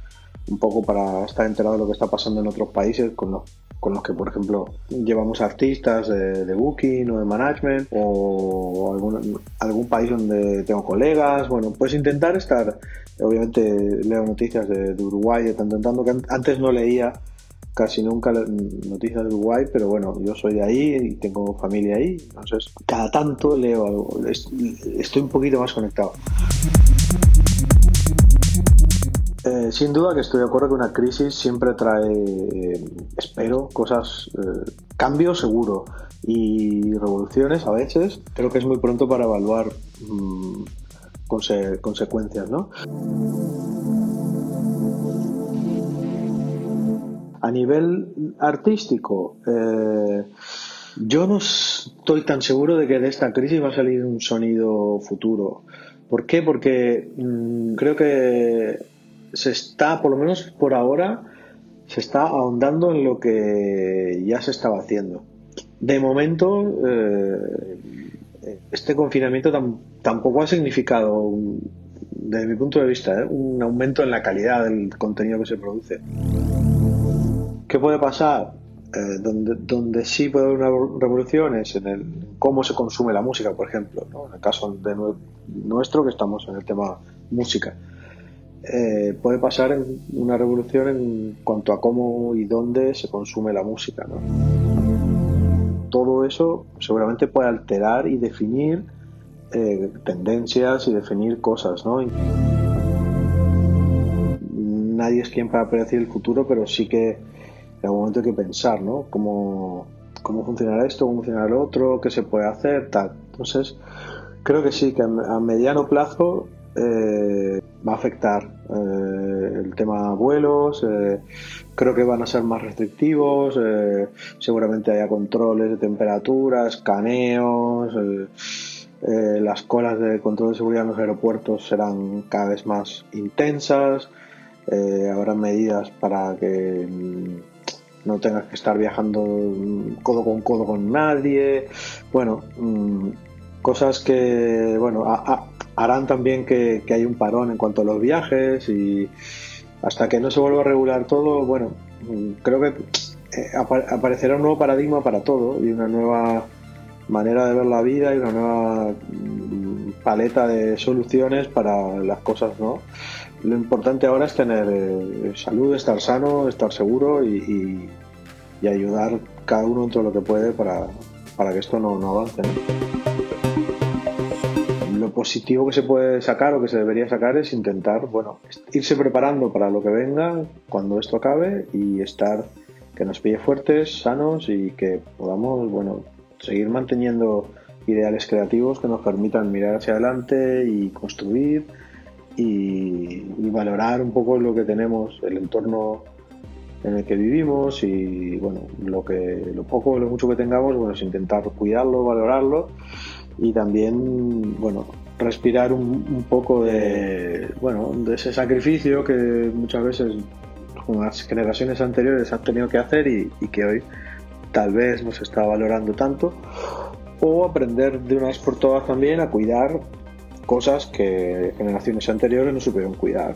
un poco para estar enterado de lo que está pasando en otros países con los, con los que, por ejemplo, llevamos artistas de, de booking o de management o algún, algún país donde tengo colegas. Bueno, pues intentar estar Obviamente leo noticias de, Uruguay de tanto en tanto, que antes no leía casi nunca noticias de Uruguay, pero bueno, yo soy de ahí y tengo familia ahí, entonces cada tanto leo algo, estoy un poquito más conectado. Eh, sin duda que estoy de acuerdo que una crisis siempre trae, espero, cosas, eh, cambios seguro y revoluciones a veces. Creo que es muy pronto para evaluar consecuencias, ¿no? A nivel artístico, eh, yo no estoy tan seguro de que de esta crisis va a salir un sonido futuro. ¿Por qué? Porque mm, creo que se está, por lo menos por ahora, se está ahondando en lo que ya se estaba haciendo. De momento, eh, este confinamiento tampoco ha significado, desde mi punto de vista, eh, un aumento en la calidad del contenido que se produce. ¿Qué puede pasar? Eh, donde, sí puede haber una revolución es en el cómo se consume la música, por ejemplo, en el caso de nuestro que estamos en el tema música. Eh, puede pasar una revolución en cuanto a cómo y dónde se consume la música. Todo eso seguramente puede alterar y definir eh, tendencias y definir cosas. ¿no? Nadie es quien para predecir el futuro, pero sí que en algún momento hay que pensar ¿no? cómo, cómo funcionará esto, cómo funcionará lo otro, qué se puede hacer, tal. Entonces, creo que sí, que a mediano plazo eh, va a afectar eh, el tema vuelos, eh, creo que van a ser más restrictivos, eh, seguramente haya controles de temperatura, escaneos, las colas de control de seguridad en los aeropuertos serán cada vez más intensas, habrá medidas para que mm, no tengas que estar viajando codo con codo con nadie, bueno, mm, cosas que, bueno, a, harán también que, que haya un parón en cuanto a los viajes y hasta que no se vuelva a regular todo, bueno, creo que eh, aparecerá un nuevo paradigma para todo y una nueva manera de ver la vida y una nueva mm, paleta de soluciones para las cosas, ¿no? Lo importante ahora es tener eh, salud, estar sano, estar seguro y, ayudar cada uno en todo lo que puede para, para que esto no, no avance positivo que se puede sacar o que se debería sacar es intentar, bueno, irse preparando para lo que venga cuando esto acabe y estar, que nos pille fuertes, sanos y que podamos, bueno, seguir manteniendo ideales creativos que nos permitan mirar hacia adelante y construir y, valorar un poco lo que tenemos, el entorno en el que vivimos y bueno, lo que lo poco o lo mucho que tengamos, bueno, es intentar cuidarlo, valorarlo y también, bueno, respirar un, poco de, bueno, de ese sacrificio que muchas veces las generaciones anteriores han tenido que hacer y, que hoy tal vez no se está valorando tanto. O aprender de una vez por todas también a cuidar cosas que generaciones anteriores no supieron cuidar.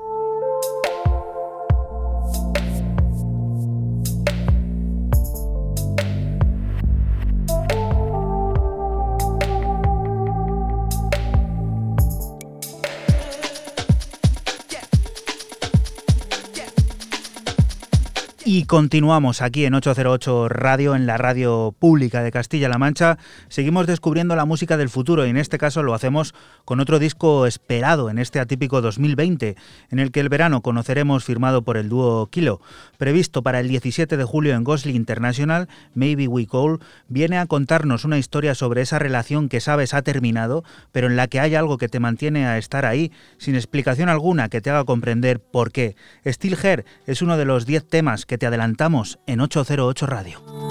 Y continuamos aquí en 808 Radio, en la radio pública de Castilla-La Mancha. Seguimos descubriendo la música del futuro y en este caso lo hacemos con otro disco esperado en este atípico 2020, en el que el verano conoceremos firmado por el dúo Kilo. Previsto para el 17 de julio en Gosling International, Maybe We Call viene a contarnos una historia sobre esa relación que sabes ha terminado, pero en la que hay algo que te mantiene a estar ahí, sin explicación alguna que te haga comprender por qué. Steel Hair es uno de los 10 temas que te adelantamos en 808 Radio.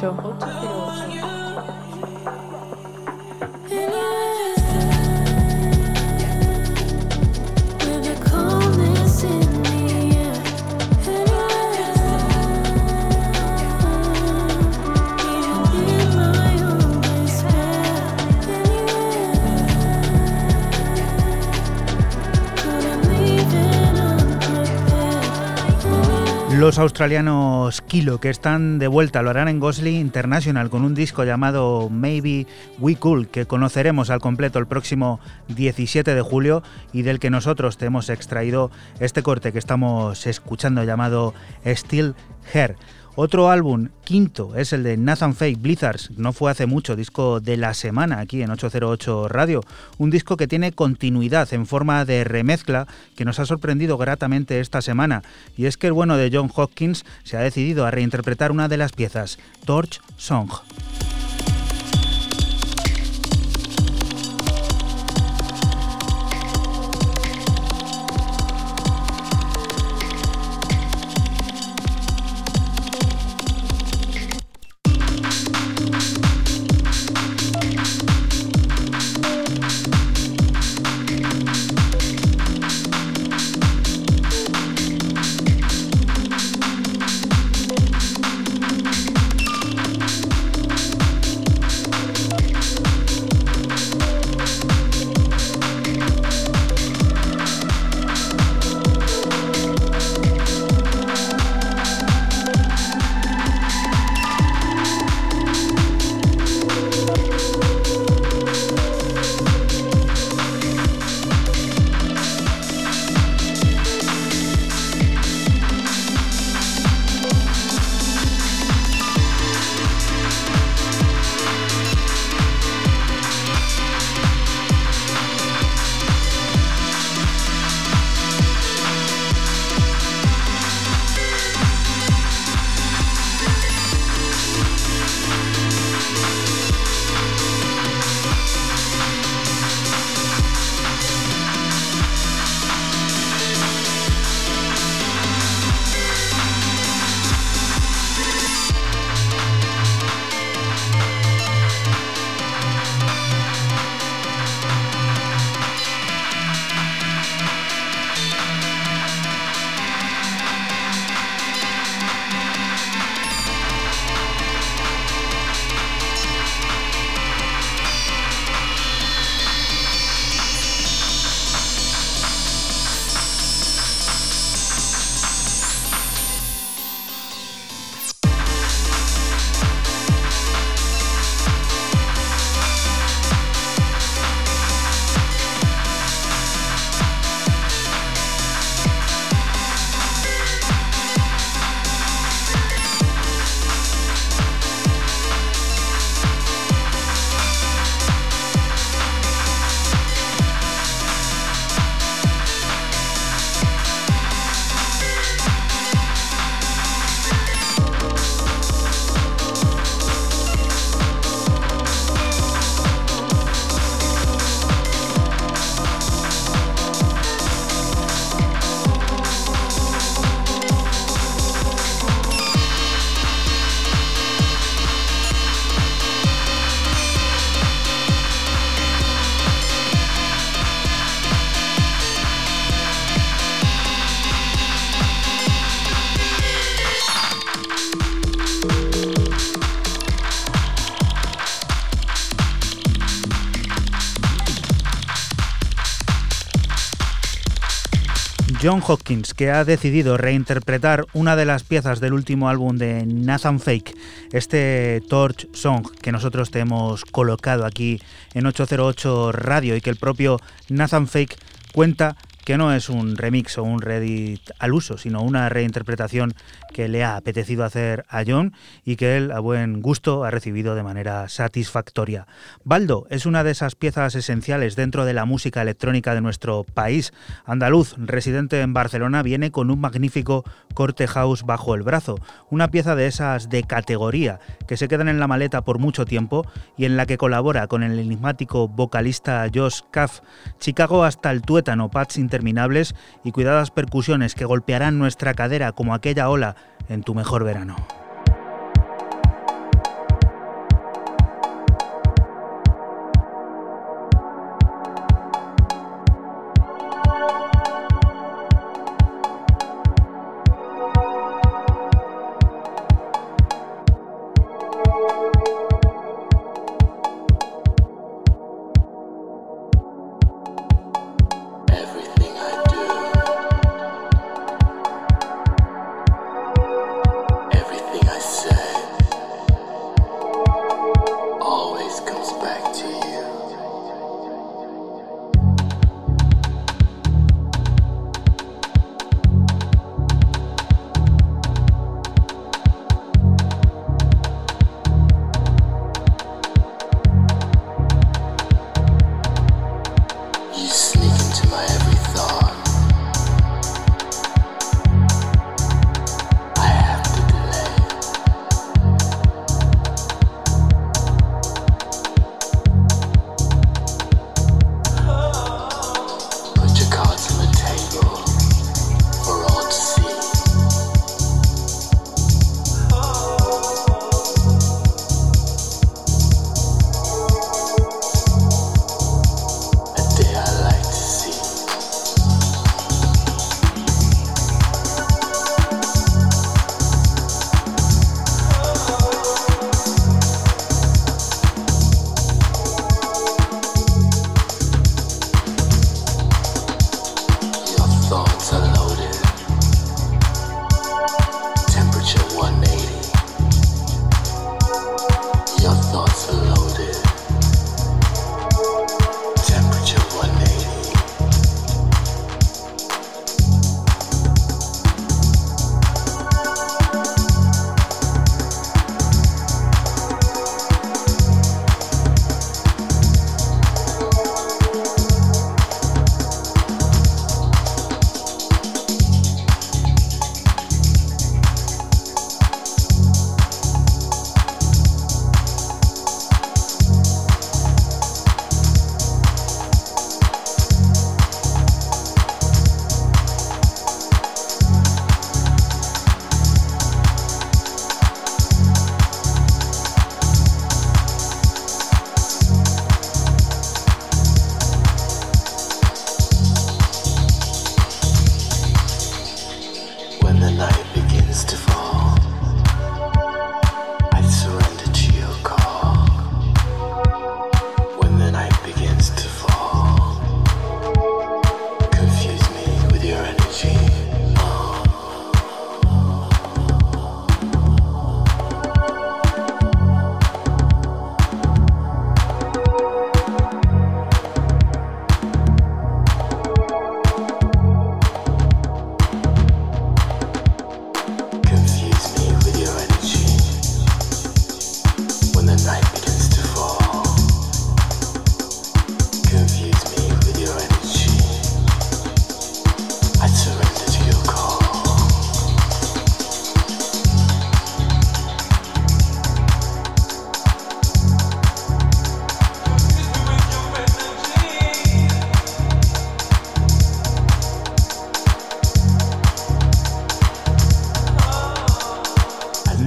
808. Australianos Kilo, que están de vuelta, lo harán en Gosling International con un disco llamado Maybe We Cool, que conoceremos al completo el próximo 17 de julio y del que nosotros te hemos extraído este corte que estamos escuchando llamado Still Hair. Otro álbum, quinto, es el de Nathan Fake Blizzards. No fue hace mucho, disco de la semana aquí en 808 Radio. Un disco que tiene continuidad en forma de remezcla que nos ha sorprendido gratamente esta semana. Y es que el bueno de John Hopkins se ha decidido a reinterpretar una de las piezas, Torch Song. John Hopkins, que ha decidido reinterpretar una de las piezas del último álbum de Nathan Fake, este Torch Song que nosotros te hemos colocado aquí en 808 Radio y que el propio Nathan Fake cuenta que no es un remix o un Reddit al uso, sino una reinterpretación que le ha apetecido hacer a John y que él, a buen gusto, ha recibido de manera satisfactoria. Baldo es una de esas piezas esenciales dentro de la música electrónica de nuestro país. Andaluz, residente en Barcelona, viene con un magnífico corte house bajo el brazo, una pieza de esas de categoría que se quedan en la maleta por mucho tiempo y en la que colabora con el enigmático vocalista Josh Caff. Chicago hasta el tuétano, Pats interminables y cuidadas percusiones que golpearán nuestra cadera como aquella ola en tu mejor verano.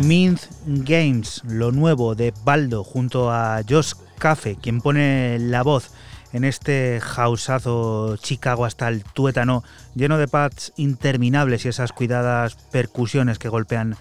Games, lo nuevo de Baldo junto a Josh Cafe, quien pone la voz en este houseazo Chicago hasta el tuétano, lleno de pads interminables y esas cuidadas percusiones que golpean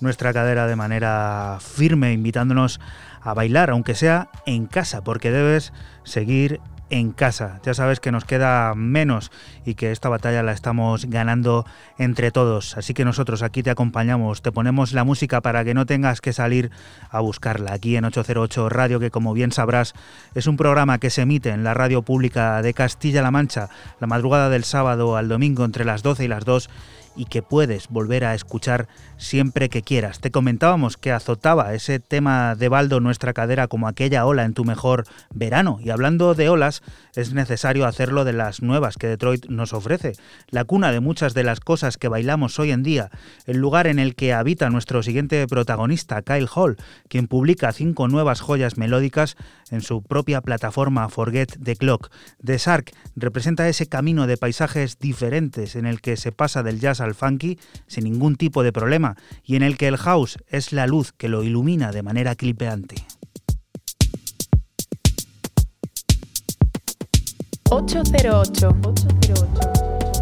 nuestra cadera de manera firme, invitándonos a bailar, aunque sea en casa, porque debes seguir en casa. Ya sabes que nos queda menos y que esta batalla la estamos ganando entre todos. Así que nosotros aquí te acompañamos, te ponemos la música para que no tengas que salir a buscarla. Aquí en 808 Radio, que como bien sabrás es un programa que se emite en la radio pública de Castilla-La Mancha la madrugada del sábado al domingo entre las 12 y las 2 y que puedes volver a escuchar siempre que quieras. Te comentábamos que azotaba ese tema de baldo nuestra cadera como aquella ola en tu mejor verano. Y hablando de olas, es necesario hacerlo de las nuevas que Detroit nos ofrece. La cuna de muchas de las cosas que bailamos hoy en día, el lugar en el que habita nuestro siguiente protagonista, Kyle Hall, quien publica cinco nuevas joyas melódicas en su propia plataforma Forget the Clock. The Sark representa ese camino de paisajes diferentes en el que se pasa del jazz al funky sin ningún tipo de problema y en el que el house es la luz que lo ilumina de manera clipeante. 808. 808.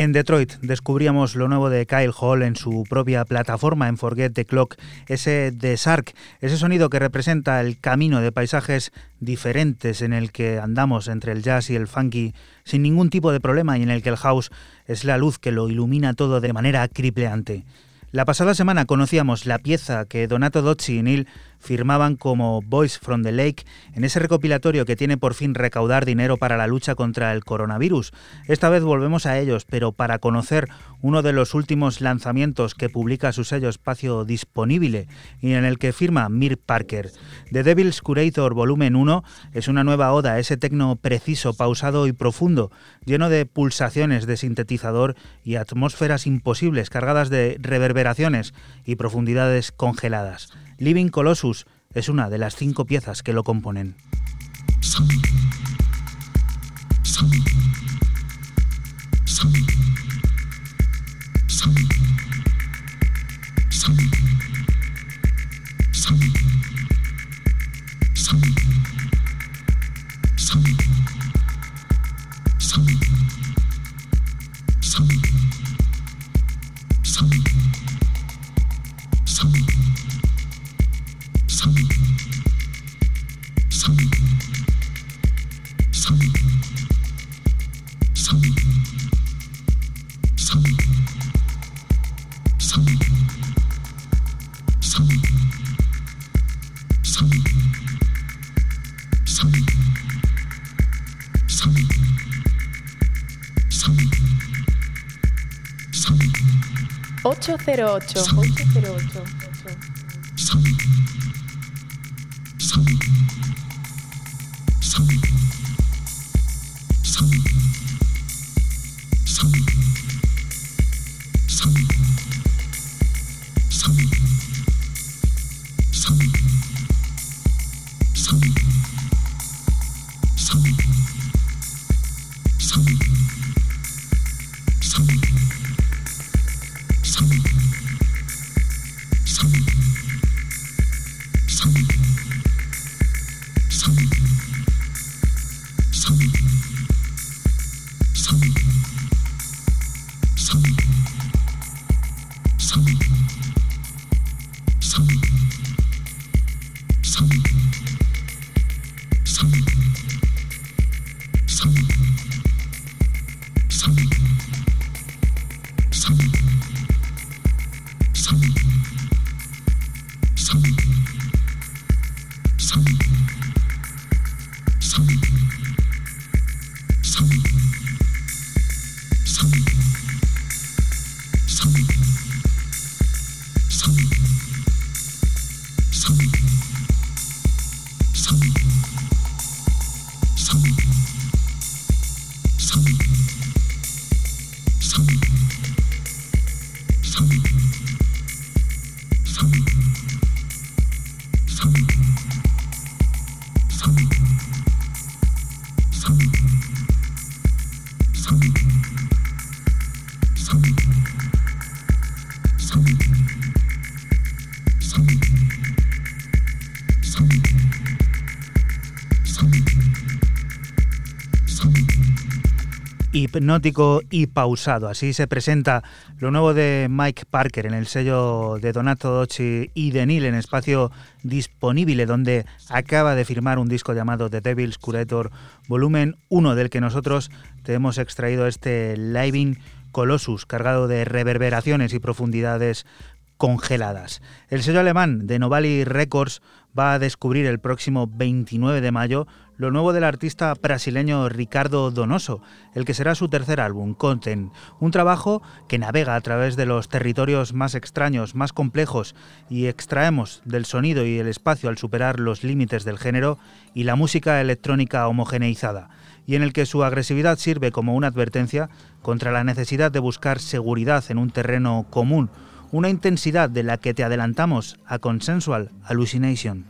En Detroit descubríamos lo nuevo de Kyle Hall en su propia plataforma en Forget the Clock, ese de Sark, ese sonido que representa el camino de paisajes diferentes en el que andamos entre el jazz y el funky sin ningún tipo de problema y en el que el house es la luz que lo ilumina todo de manera cripleante. La pasada semana conocíamos la pieza que Donato Dozzi y Neil firmaban como Boys from the Lake en ese recopilatorio que tiene por fin recaudar dinero para la lucha contra el coronavirus. Esta vez volvemos a ellos, pero para conocer uno de los últimos lanzamientos que publica su sello Espacio Disponible y en el que firma Mir Parker. The Devil's Curator Volumen 1 es una nueva oda ese tecno preciso, pausado y profundo, lleno de pulsaciones de sintetizador y atmósferas imposibles cargadas de reverberaciones y profundidades congeladas. Living Colossus es una de las cinco piezas que lo componen. 808. 808. Hipnótico y pausado. Así se presenta lo nuevo de Mike Parker en el sello de Donato Docci y de Neil en espacio disponible, donde acaba de firmar un disco llamado The Devil's Curator Volumen 1, del que nosotros te hemos extraído este Living Colossus, cargado de reverberaciones y profundidades congeladas. El sello alemán de Novali Records va a descubrir el próximo 29 de mayo lo nuevo del artista brasileño Ricardo Donoso, el que será su tercer álbum, Content, un trabajo que navega a través de los territorios más extraños, más complejos y extraemos del sonido y el espacio al superar los límites del género y la música electrónica homogeneizada, y en el que su agresividad sirve como una advertencia contra la necesidad de buscar seguridad en un terreno común, una intensidad de la que te adelantamos a Consensual Hallucination.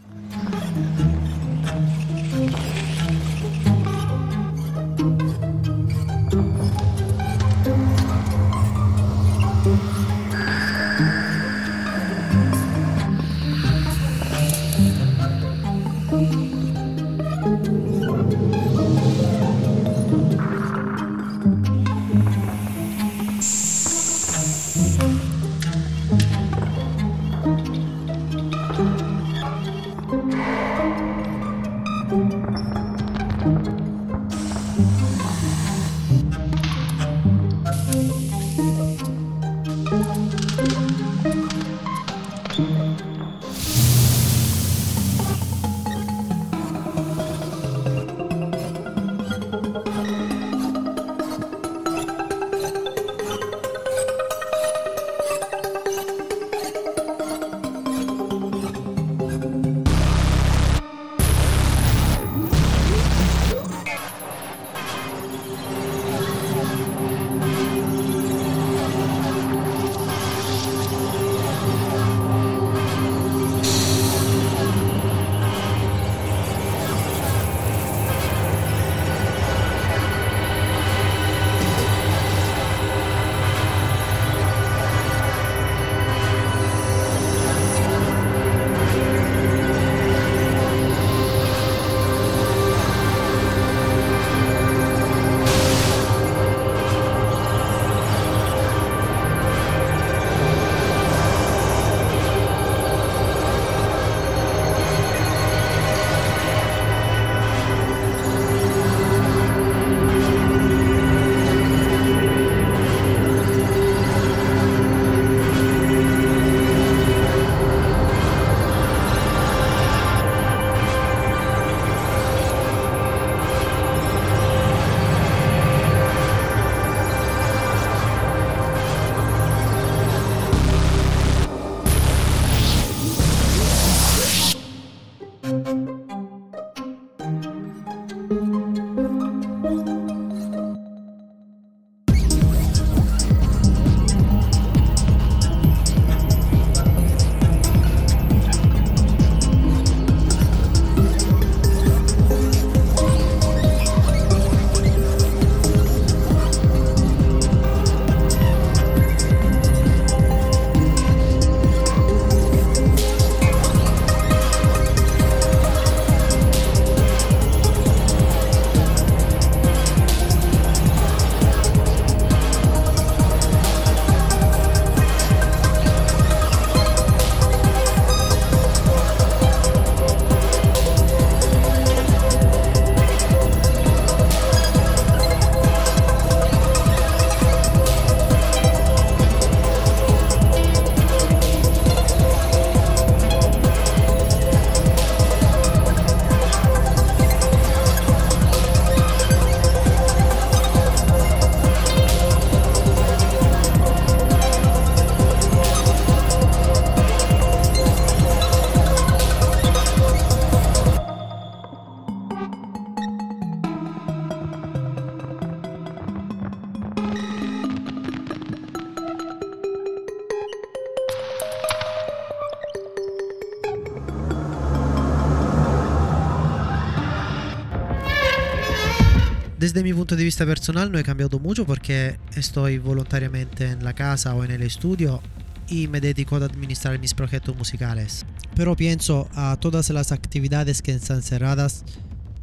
Desde mi punto de vista personal no he cambiado mucho porque estoy voluntariamente en la casa o en el estudio y me dedico a administrar mis proyectos musicales. Pero pienso a todas las actividades que están cerradas,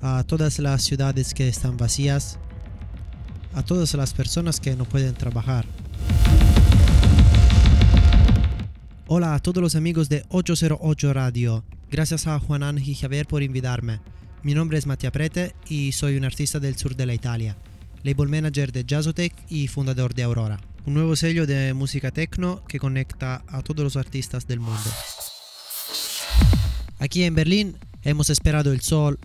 a todas las ciudades que están vacías, a todas las personas que no pueden trabajar. Hola a todos los amigos de 808 Radio. Gracias a Juan Ángel y Javier por invitarme. Mi nombre es Mattia Prete y soy un artista del sur de la Italia, label manager de Jazzotech y fundador de Aurora, un nuevo sello de música techno que conecta a todos los artistas del mundo. Aquí en Berlín hemos esperado el sol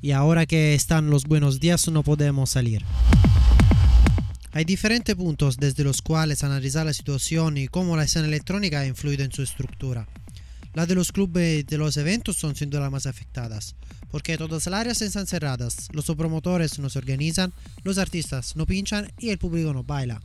y ahora que están los buenos días no podemos salir. Hay diferentes puntos desde los cuales analizar la situación y cómo la escena electrónica ha influido en su estructura. La de los clubes y de los eventos son sin duda las más afectadas, porque todas las áreas están cerradas, los promotores no se organizan, los artistas no pinchan y el público no baila.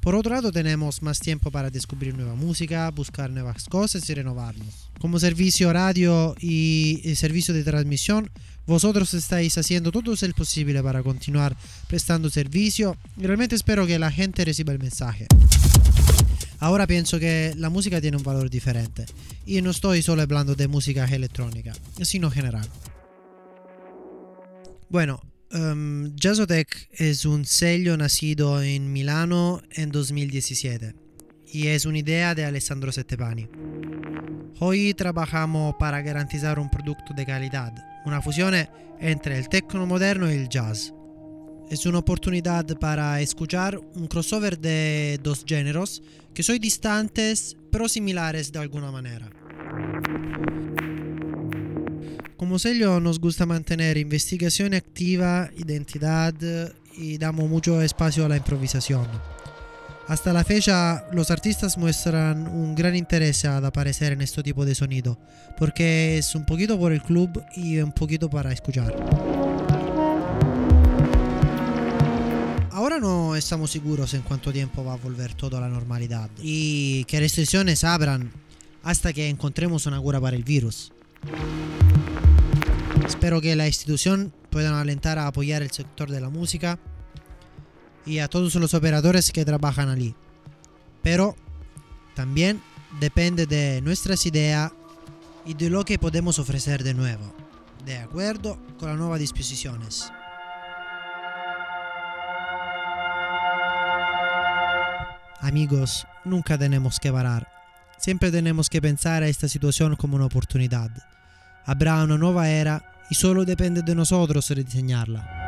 Por otro lado tenemos más tiempo para descubrir nueva música, buscar nuevas cosas y renovarnos. Como servicio radio y servicio de transmisión, vosotros estáis haciendo todo el posible para continuar prestando servicio y realmente espero que la gente reciba el mensaje. Ahora pienso que la música tiene un valor diferente. Y no estoy solo hablando de música electrónica, sino general. Bueno, um, Jazzotech es un sello nacido en Milano en 2017 y es una idea de Alessandro Settepani. Hoy trabajamos para garantizar un producto de calidad, una fusión entre el techno moderno y el jazz. Es una oportunidad para escuchar un crossover de dos géneros que son distantes pero similares de alguna manera. Como sello nos gusta mantener investigación activa, identidad y damos mucho espacio a la improvisación. Hasta la fecha los artistas muestran un gran interés al aparecer en este tipo de sonido, porque es un poquito por el club y un poquito para escuchar. No estamos seguros en cuánto tiempo va a volver todo a la normalidad y qué restricciones abran hasta que encontremos una cura para el virus. Espero que la institución puedan alentar a apoyar el sector de la música y a todos los operadores que trabajan allí. Pero también depende de nuestras ideas y de lo que podemos ofrecer de nuevo, de acuerdo con las nuevas disposiciones. Amigos, nunca tenemos que parar. Siempre tenemos que pensar a esta situación como una oportunidad. Habrá una nueva era y solo depende de nosotros rediseñarla.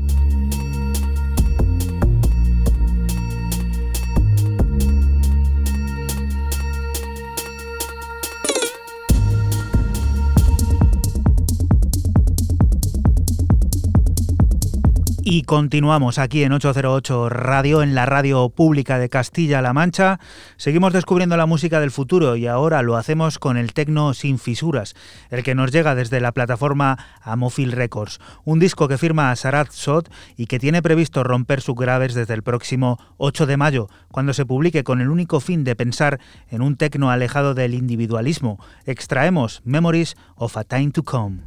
Y continuamos aquí en 808 Radio, en la radio pública de Castilla-La Mancha. Seguimos descubriendo la música del futuro y ahora lo hacemos con el tecno sin fisuras, el que nos llega desde la plataforma Amofil Records, un disco que firma Sarat Sot y que tiene previsto romper sus graves desde el próximo 8 de mayo, cuando se publique con el único fin de pensar en un tecno alejado del individualismo. Extraemos Memories of a Time to Come.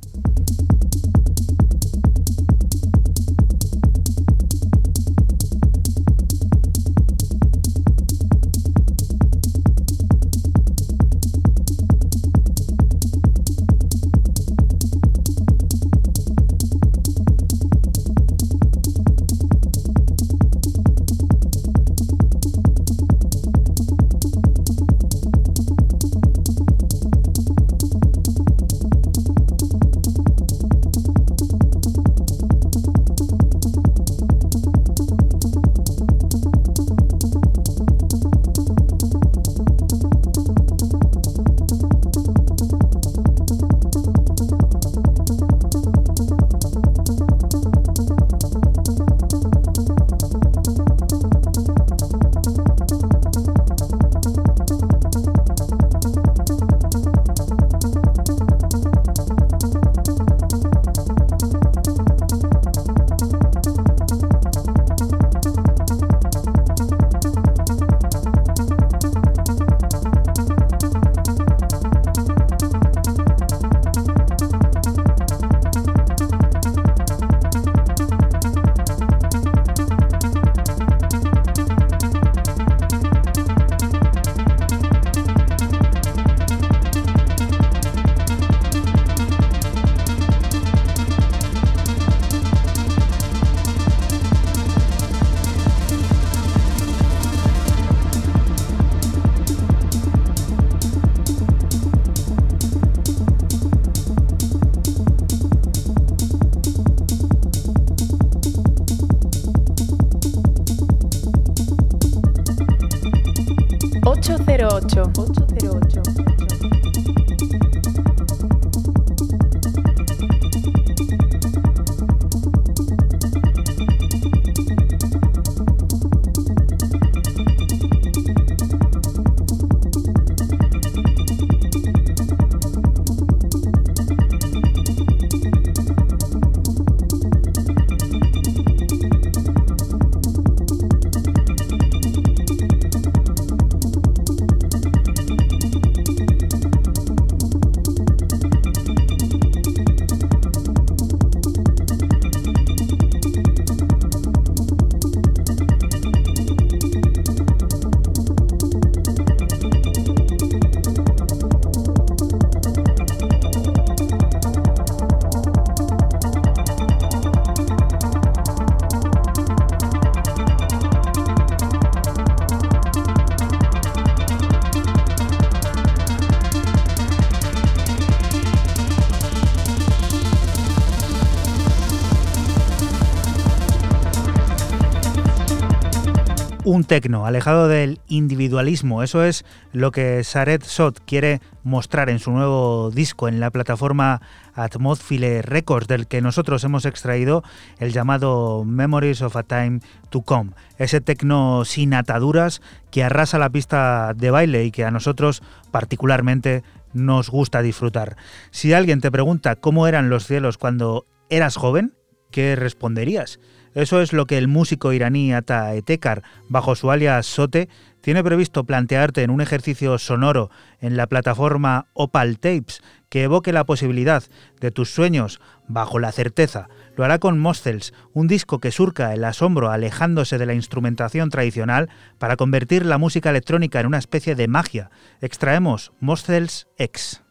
Un tecno alejado del individualismo. Eso es lo que Saret Sot quiere mostrar en su nuevo disco en la plataforma Atmosphere Records, del que nosotros hemos extraído el llamado Memories of a Time to Come. Ese tecno sin ataduras que arrasa la pista de baile y que a nosotros particularmente nos gusta disfrutar. Si alguien te pregunta cómo eran los cielos cuando eras joven, ¿qué responderías? Eso es lo que el músico iraní Ata Etekar, bajo su alias Sote, tiene previsto plantearte en un ejercicio sonoro en la plataforma Opal Tapes que evoque la posibilidad de tus sueños bajo la certeza. Lo hará con Mostels, un disco que surca el asombro alejándose de la instrumentación tradicional para convertir la música electrónica en una especie de magia. Extraemos Mostels X.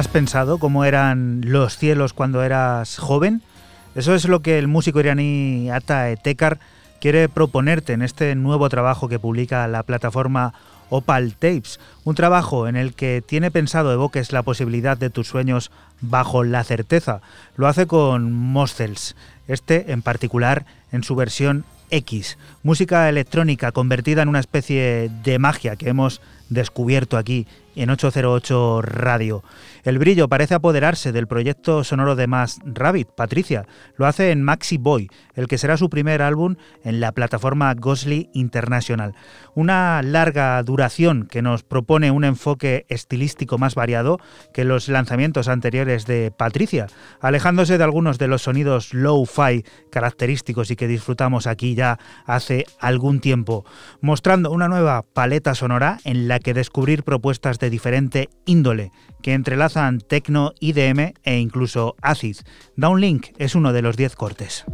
¿Has pensado cómo eran los cielos cuando eras joven? Eso es lo que el músico iraní Ata Etekar quiere proponerte en este nuevo trabajo que publica la plataforma Opal Tapes, un trabajo en el que tiene pensado evoques la posibilidad de tus sueños bajo la certeza. Lo hace con Mostels, este en particular en su versión X, música electrónica convertida en una especie de magia que hemos descubierto aquí en 808 Radio. El brillo parece apoderarse del proyecto sonoro de Mass Rabbit, Patricia. Lo hace en Maxi Boy, el que será su primer álbum en la plataforma Ghostly International. Una larga duración que nos propone un enfoque estilístico más variado que los lanzamientos anteriores de Patricia, alejándose de algunos de los sonidos low-fi característicos y que disfrutamos aquí ya hace algún tiempo, mostrando una nueva paleta sonora en la que descubrir propuestas de diferente índole que entrelazan techno, IDM e incluso acid. Downlink es uno de los 10 cortes.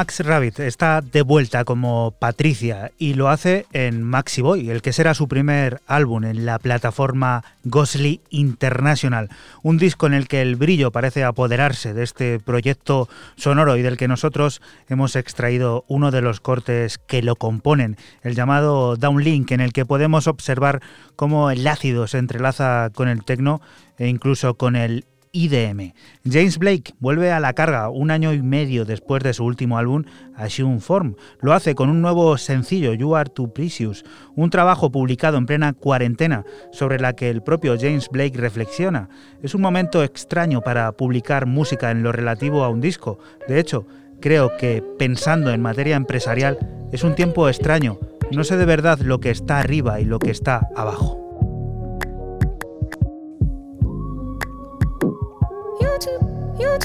Max Rabbit está de vuelta como Patricia y lo hace en Maxi Boy, el que será su primer álbum en la plataforma Ghostly International, un disco en el que el brillo parece apoderarse de este proyecto sonoro y del que nosotros hemos extraído uno de los cortes que lo componen, el llamado Downlink, en el que podemos observar cómo el ácido se entrelaza con el tecno e incluso con el IDM. James Blake vuelve a la carga un año y medio después de su último álbum, Assume Form. Lo hace con un nuevo sencillo, You Are Too Precious, un trabajo publicado en plena cuarentena sobre la que el propio James Blake reflexiona. Es un momento extraño para publicar música en lo relativo a un disco. De hecho, creo que pensando en materia empresarial es un tiempo extraño. No sé de verdad lo que está arriba y lo que está abajo.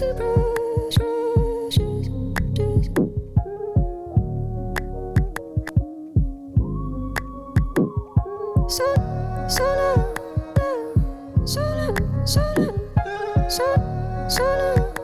You're too precious. So,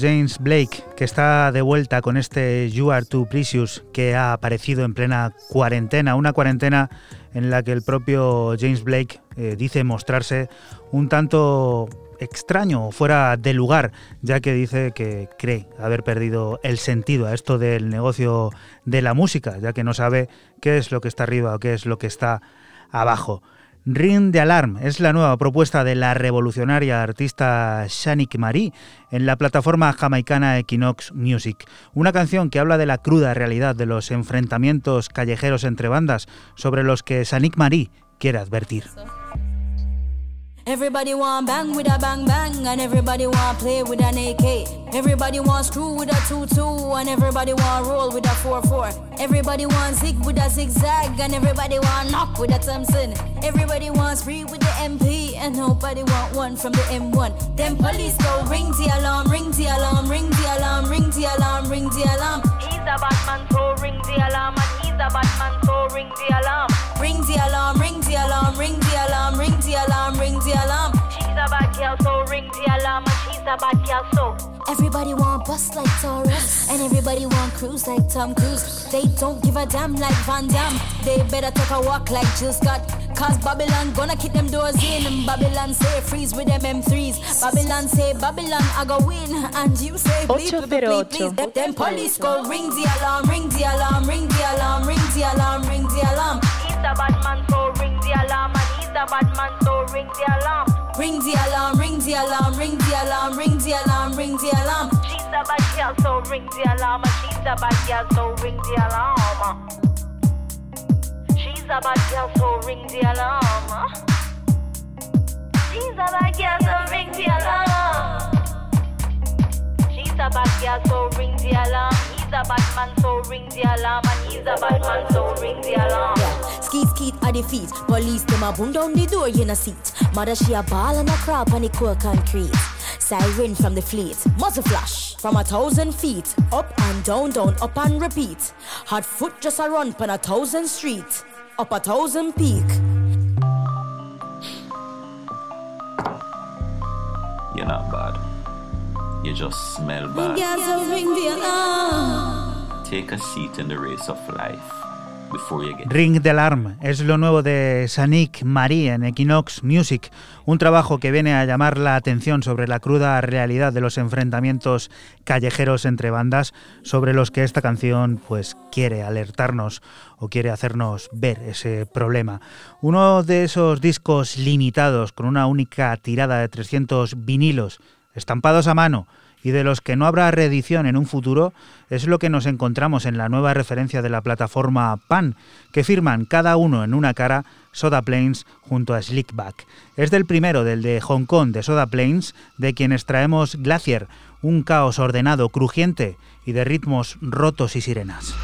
James Blake que está de vuelta con este You Are Too Precious que ha aparecido en plena cuarentena, una cuarentena en la que el propio James Blake eh, dice mostrarse un tanto extraño o fuera de lugar, ya que dice que cree haber perdido el sentido a esto del negocio de la música, ya que no sabe qué es lo que está arriba o qué es lo que está abajo. Ring de Alarm es la nueva propuesta de la revolucionaria artista Shanik Marie en la plataforma jamaicana Equinox Music. Una canción que habla de la cruda realidad de los enfrentamientos callejeros entre bandas sobre los que Shanik Marie quiere advertir. Everybody bang with a bang bang, and everybody play with an AK. Everybody want screw with a 2-2, and everybody want roll with a 4-4. Everybody want zig with a zigzag, and everybody want knock with a Thompson. Everybody wants free with the MP, and nobody want one from the M1. Them police go ring the alarm, ring the alarm, ring the alarm, ring the alarm, ring the alarm. He's a Batman, so ring the alarm, and he's a Batman, so ring the alarm. Ring the alarm, ring the alarm, ring the alarm, ring the alarm, ring the alarm. She's a bad girl, so ring the alarm. she's a bad girl so. Everybody want bust like Taurus, and everybody want cruise like Tom Cruise. They don't give a damn like Van Damme. They better take a walk like Jill Scott. Cause Babylon gonna kick them doors in. And Babylon say freeze with them M3s. Babylon say Babylon I go win. And you say please, please, please, please. Them police go ring the alarm, ring the alarm, ring the alarm, ring the alarm, ring the alarm. He's the bad man, so ring the alarm. And he's the bad man, so ring the alarm. Ring the alarm, ring the alarm, ring the alarm, ring the alarm, ring the alarm. She's a bad girl, so ring the alarm. She's a bad girl, so ring the alarm. She's a bad girl, so ring the alarm. She's a bad girl, so ring the alarm. She's a bad girl, so ring the alarm. He's a bad man, so ring the alarm. And he's a bad man, so ring the alarm. Yeah. Skeet skeet at the feet. Police them a boom down the door in a seat. Mother she a ball and a crop on the cool concrete. Siren from the fleet. Muzzle flash from a thousand feet. Up and down, down, up and repeat. Hot foot just a run on a thousand street. Up a thousand peak. You're not bad. You just smell bad. Girls, so ring the alarm. Take a seat in the race of life before you get. Ring the Alarm es lo nuevo de Sanik Marie en Equinox Music, un trabajo que viene a llamar la atención sobre la cruda realidad de los enfrentamientos callejeros entre bandas sobre los que esta canción pues quiere alertarnos o quiere hacernos ver ese problema. Uno de esos discos limitados con una única tirada de 300 vinilos estampados a mano y de los que no habrá reedición en un futuro, es lo que nos encontramos en la nueva referencia de la plataforma PAN, que firman cada uno en una cara Soda Plains junto a Slickback. Es del primero, del de Hong Kong de Soda Plains, de quienes traemos Glacier, un caos ordenado, crujiente y de ritmos rotos y sirenas.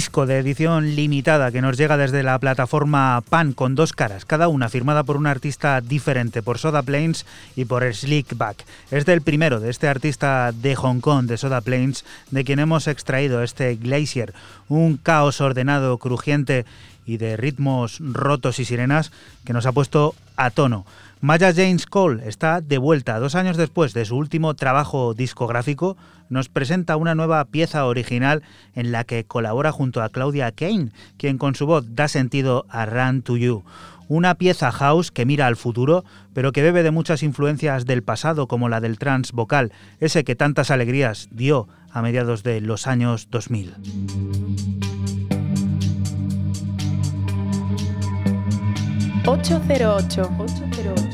Disco de edición limitada que nos llega desde la plataforma Pan con dos caras, cada una firmada por un artista diferente, por Soda Plains y por Slickback. Es del primero de este artista de Hong Kong, de Soda Plains, de quien hemos extraído este Glacier, un caos ordenado, crujiente y de ritmos rotos y sirenas que nos ha puesto a tono. Maya James Cole está de vuelta dos años después de su último trabajo discográfico. Nos presenta una nueva pieza original en la que colabora junto a Claudia Kane, quien con su voz da sentido a Run to You. Una pieza house que mira al futuro, pero que bebe de muchas influencias del pasado, como la del trance vocal, ese que tantas alegrías dio a mediados de los años 2000. 808. 808.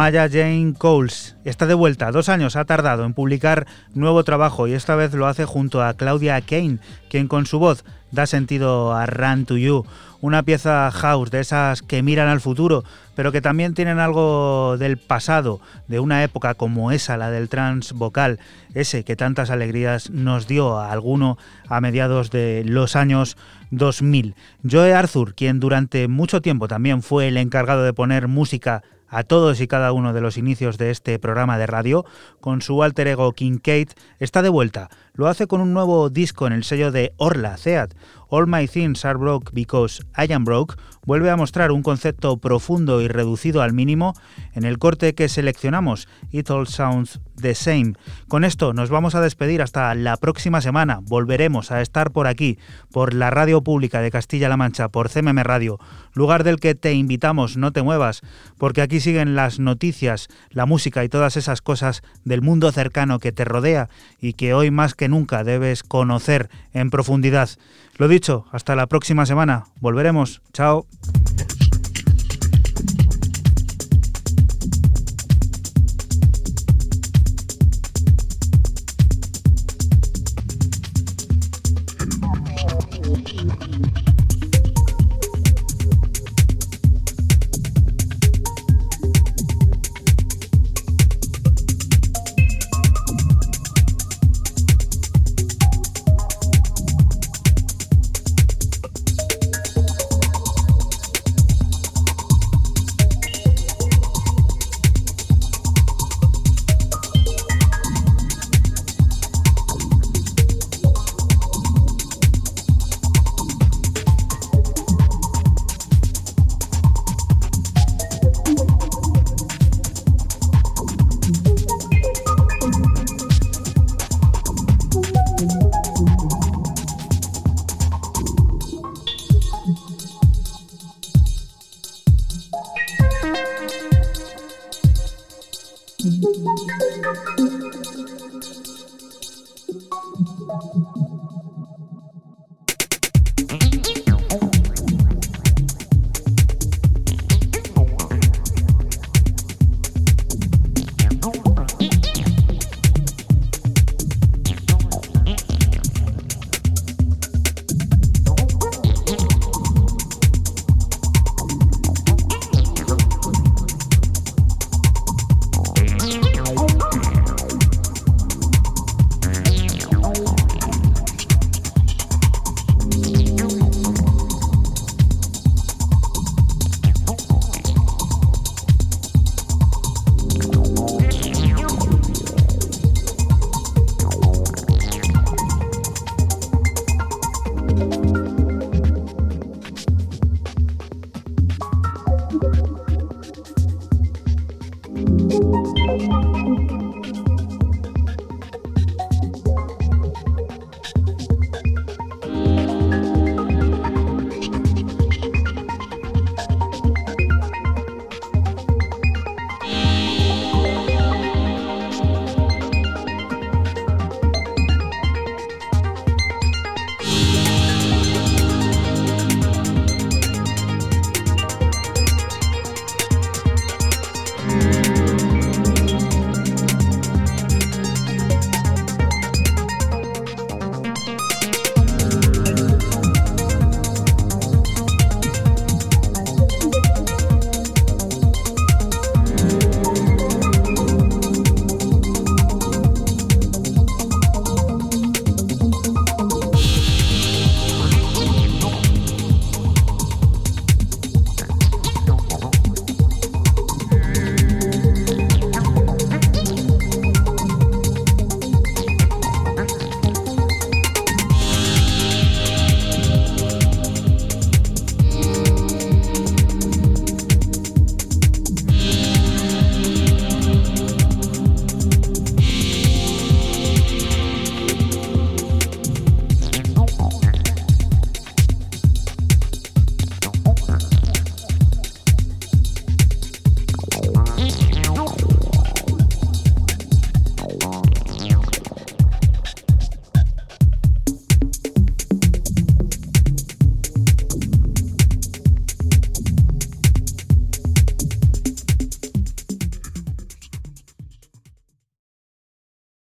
Maya Jane Coles está de vuelta. Dos años ha tardado en publicar nuevo trabajo y esta vez lo hace junto a Claudia Kane, quien con su voz da sentido a Run to You, una pieza house de esas que miran al futuro, pero que también tienen algo del pasado, de una época como esa, la del trans vocal, ese que tantas alegrías nos dio a alguno a mediados de los años 2000. Joe Arthur, quien durante mucho tiempo también fue el encargado de poner música a todos y cada uno de los inicios de este programa de radio, con su alter ego Kincaid, está de vuelta. Lo hace con un nuevo disco en el sello de Orla, Theat, All My Things Are Broke Because I Am Broke, vuelve a mostrar un concepto profundo y reducido al mínimo en el corte que seleccionamos, It All Sounds the Same. Con esto nos vamos a despedir hasta la próxima semana. Volveremos a estar por aquí, por la radio pública de Castilla-La Mancha, por CMM Radio, lugar del que te invitamos, no te muevas, porque aquí siguen las noticias, la música y todas esas cosas del mundo cercano que te rodea y que hoy más que nunca debes conocer en profundidad. Lo dicho, hasta la próxima semana. Volveremos. Chao.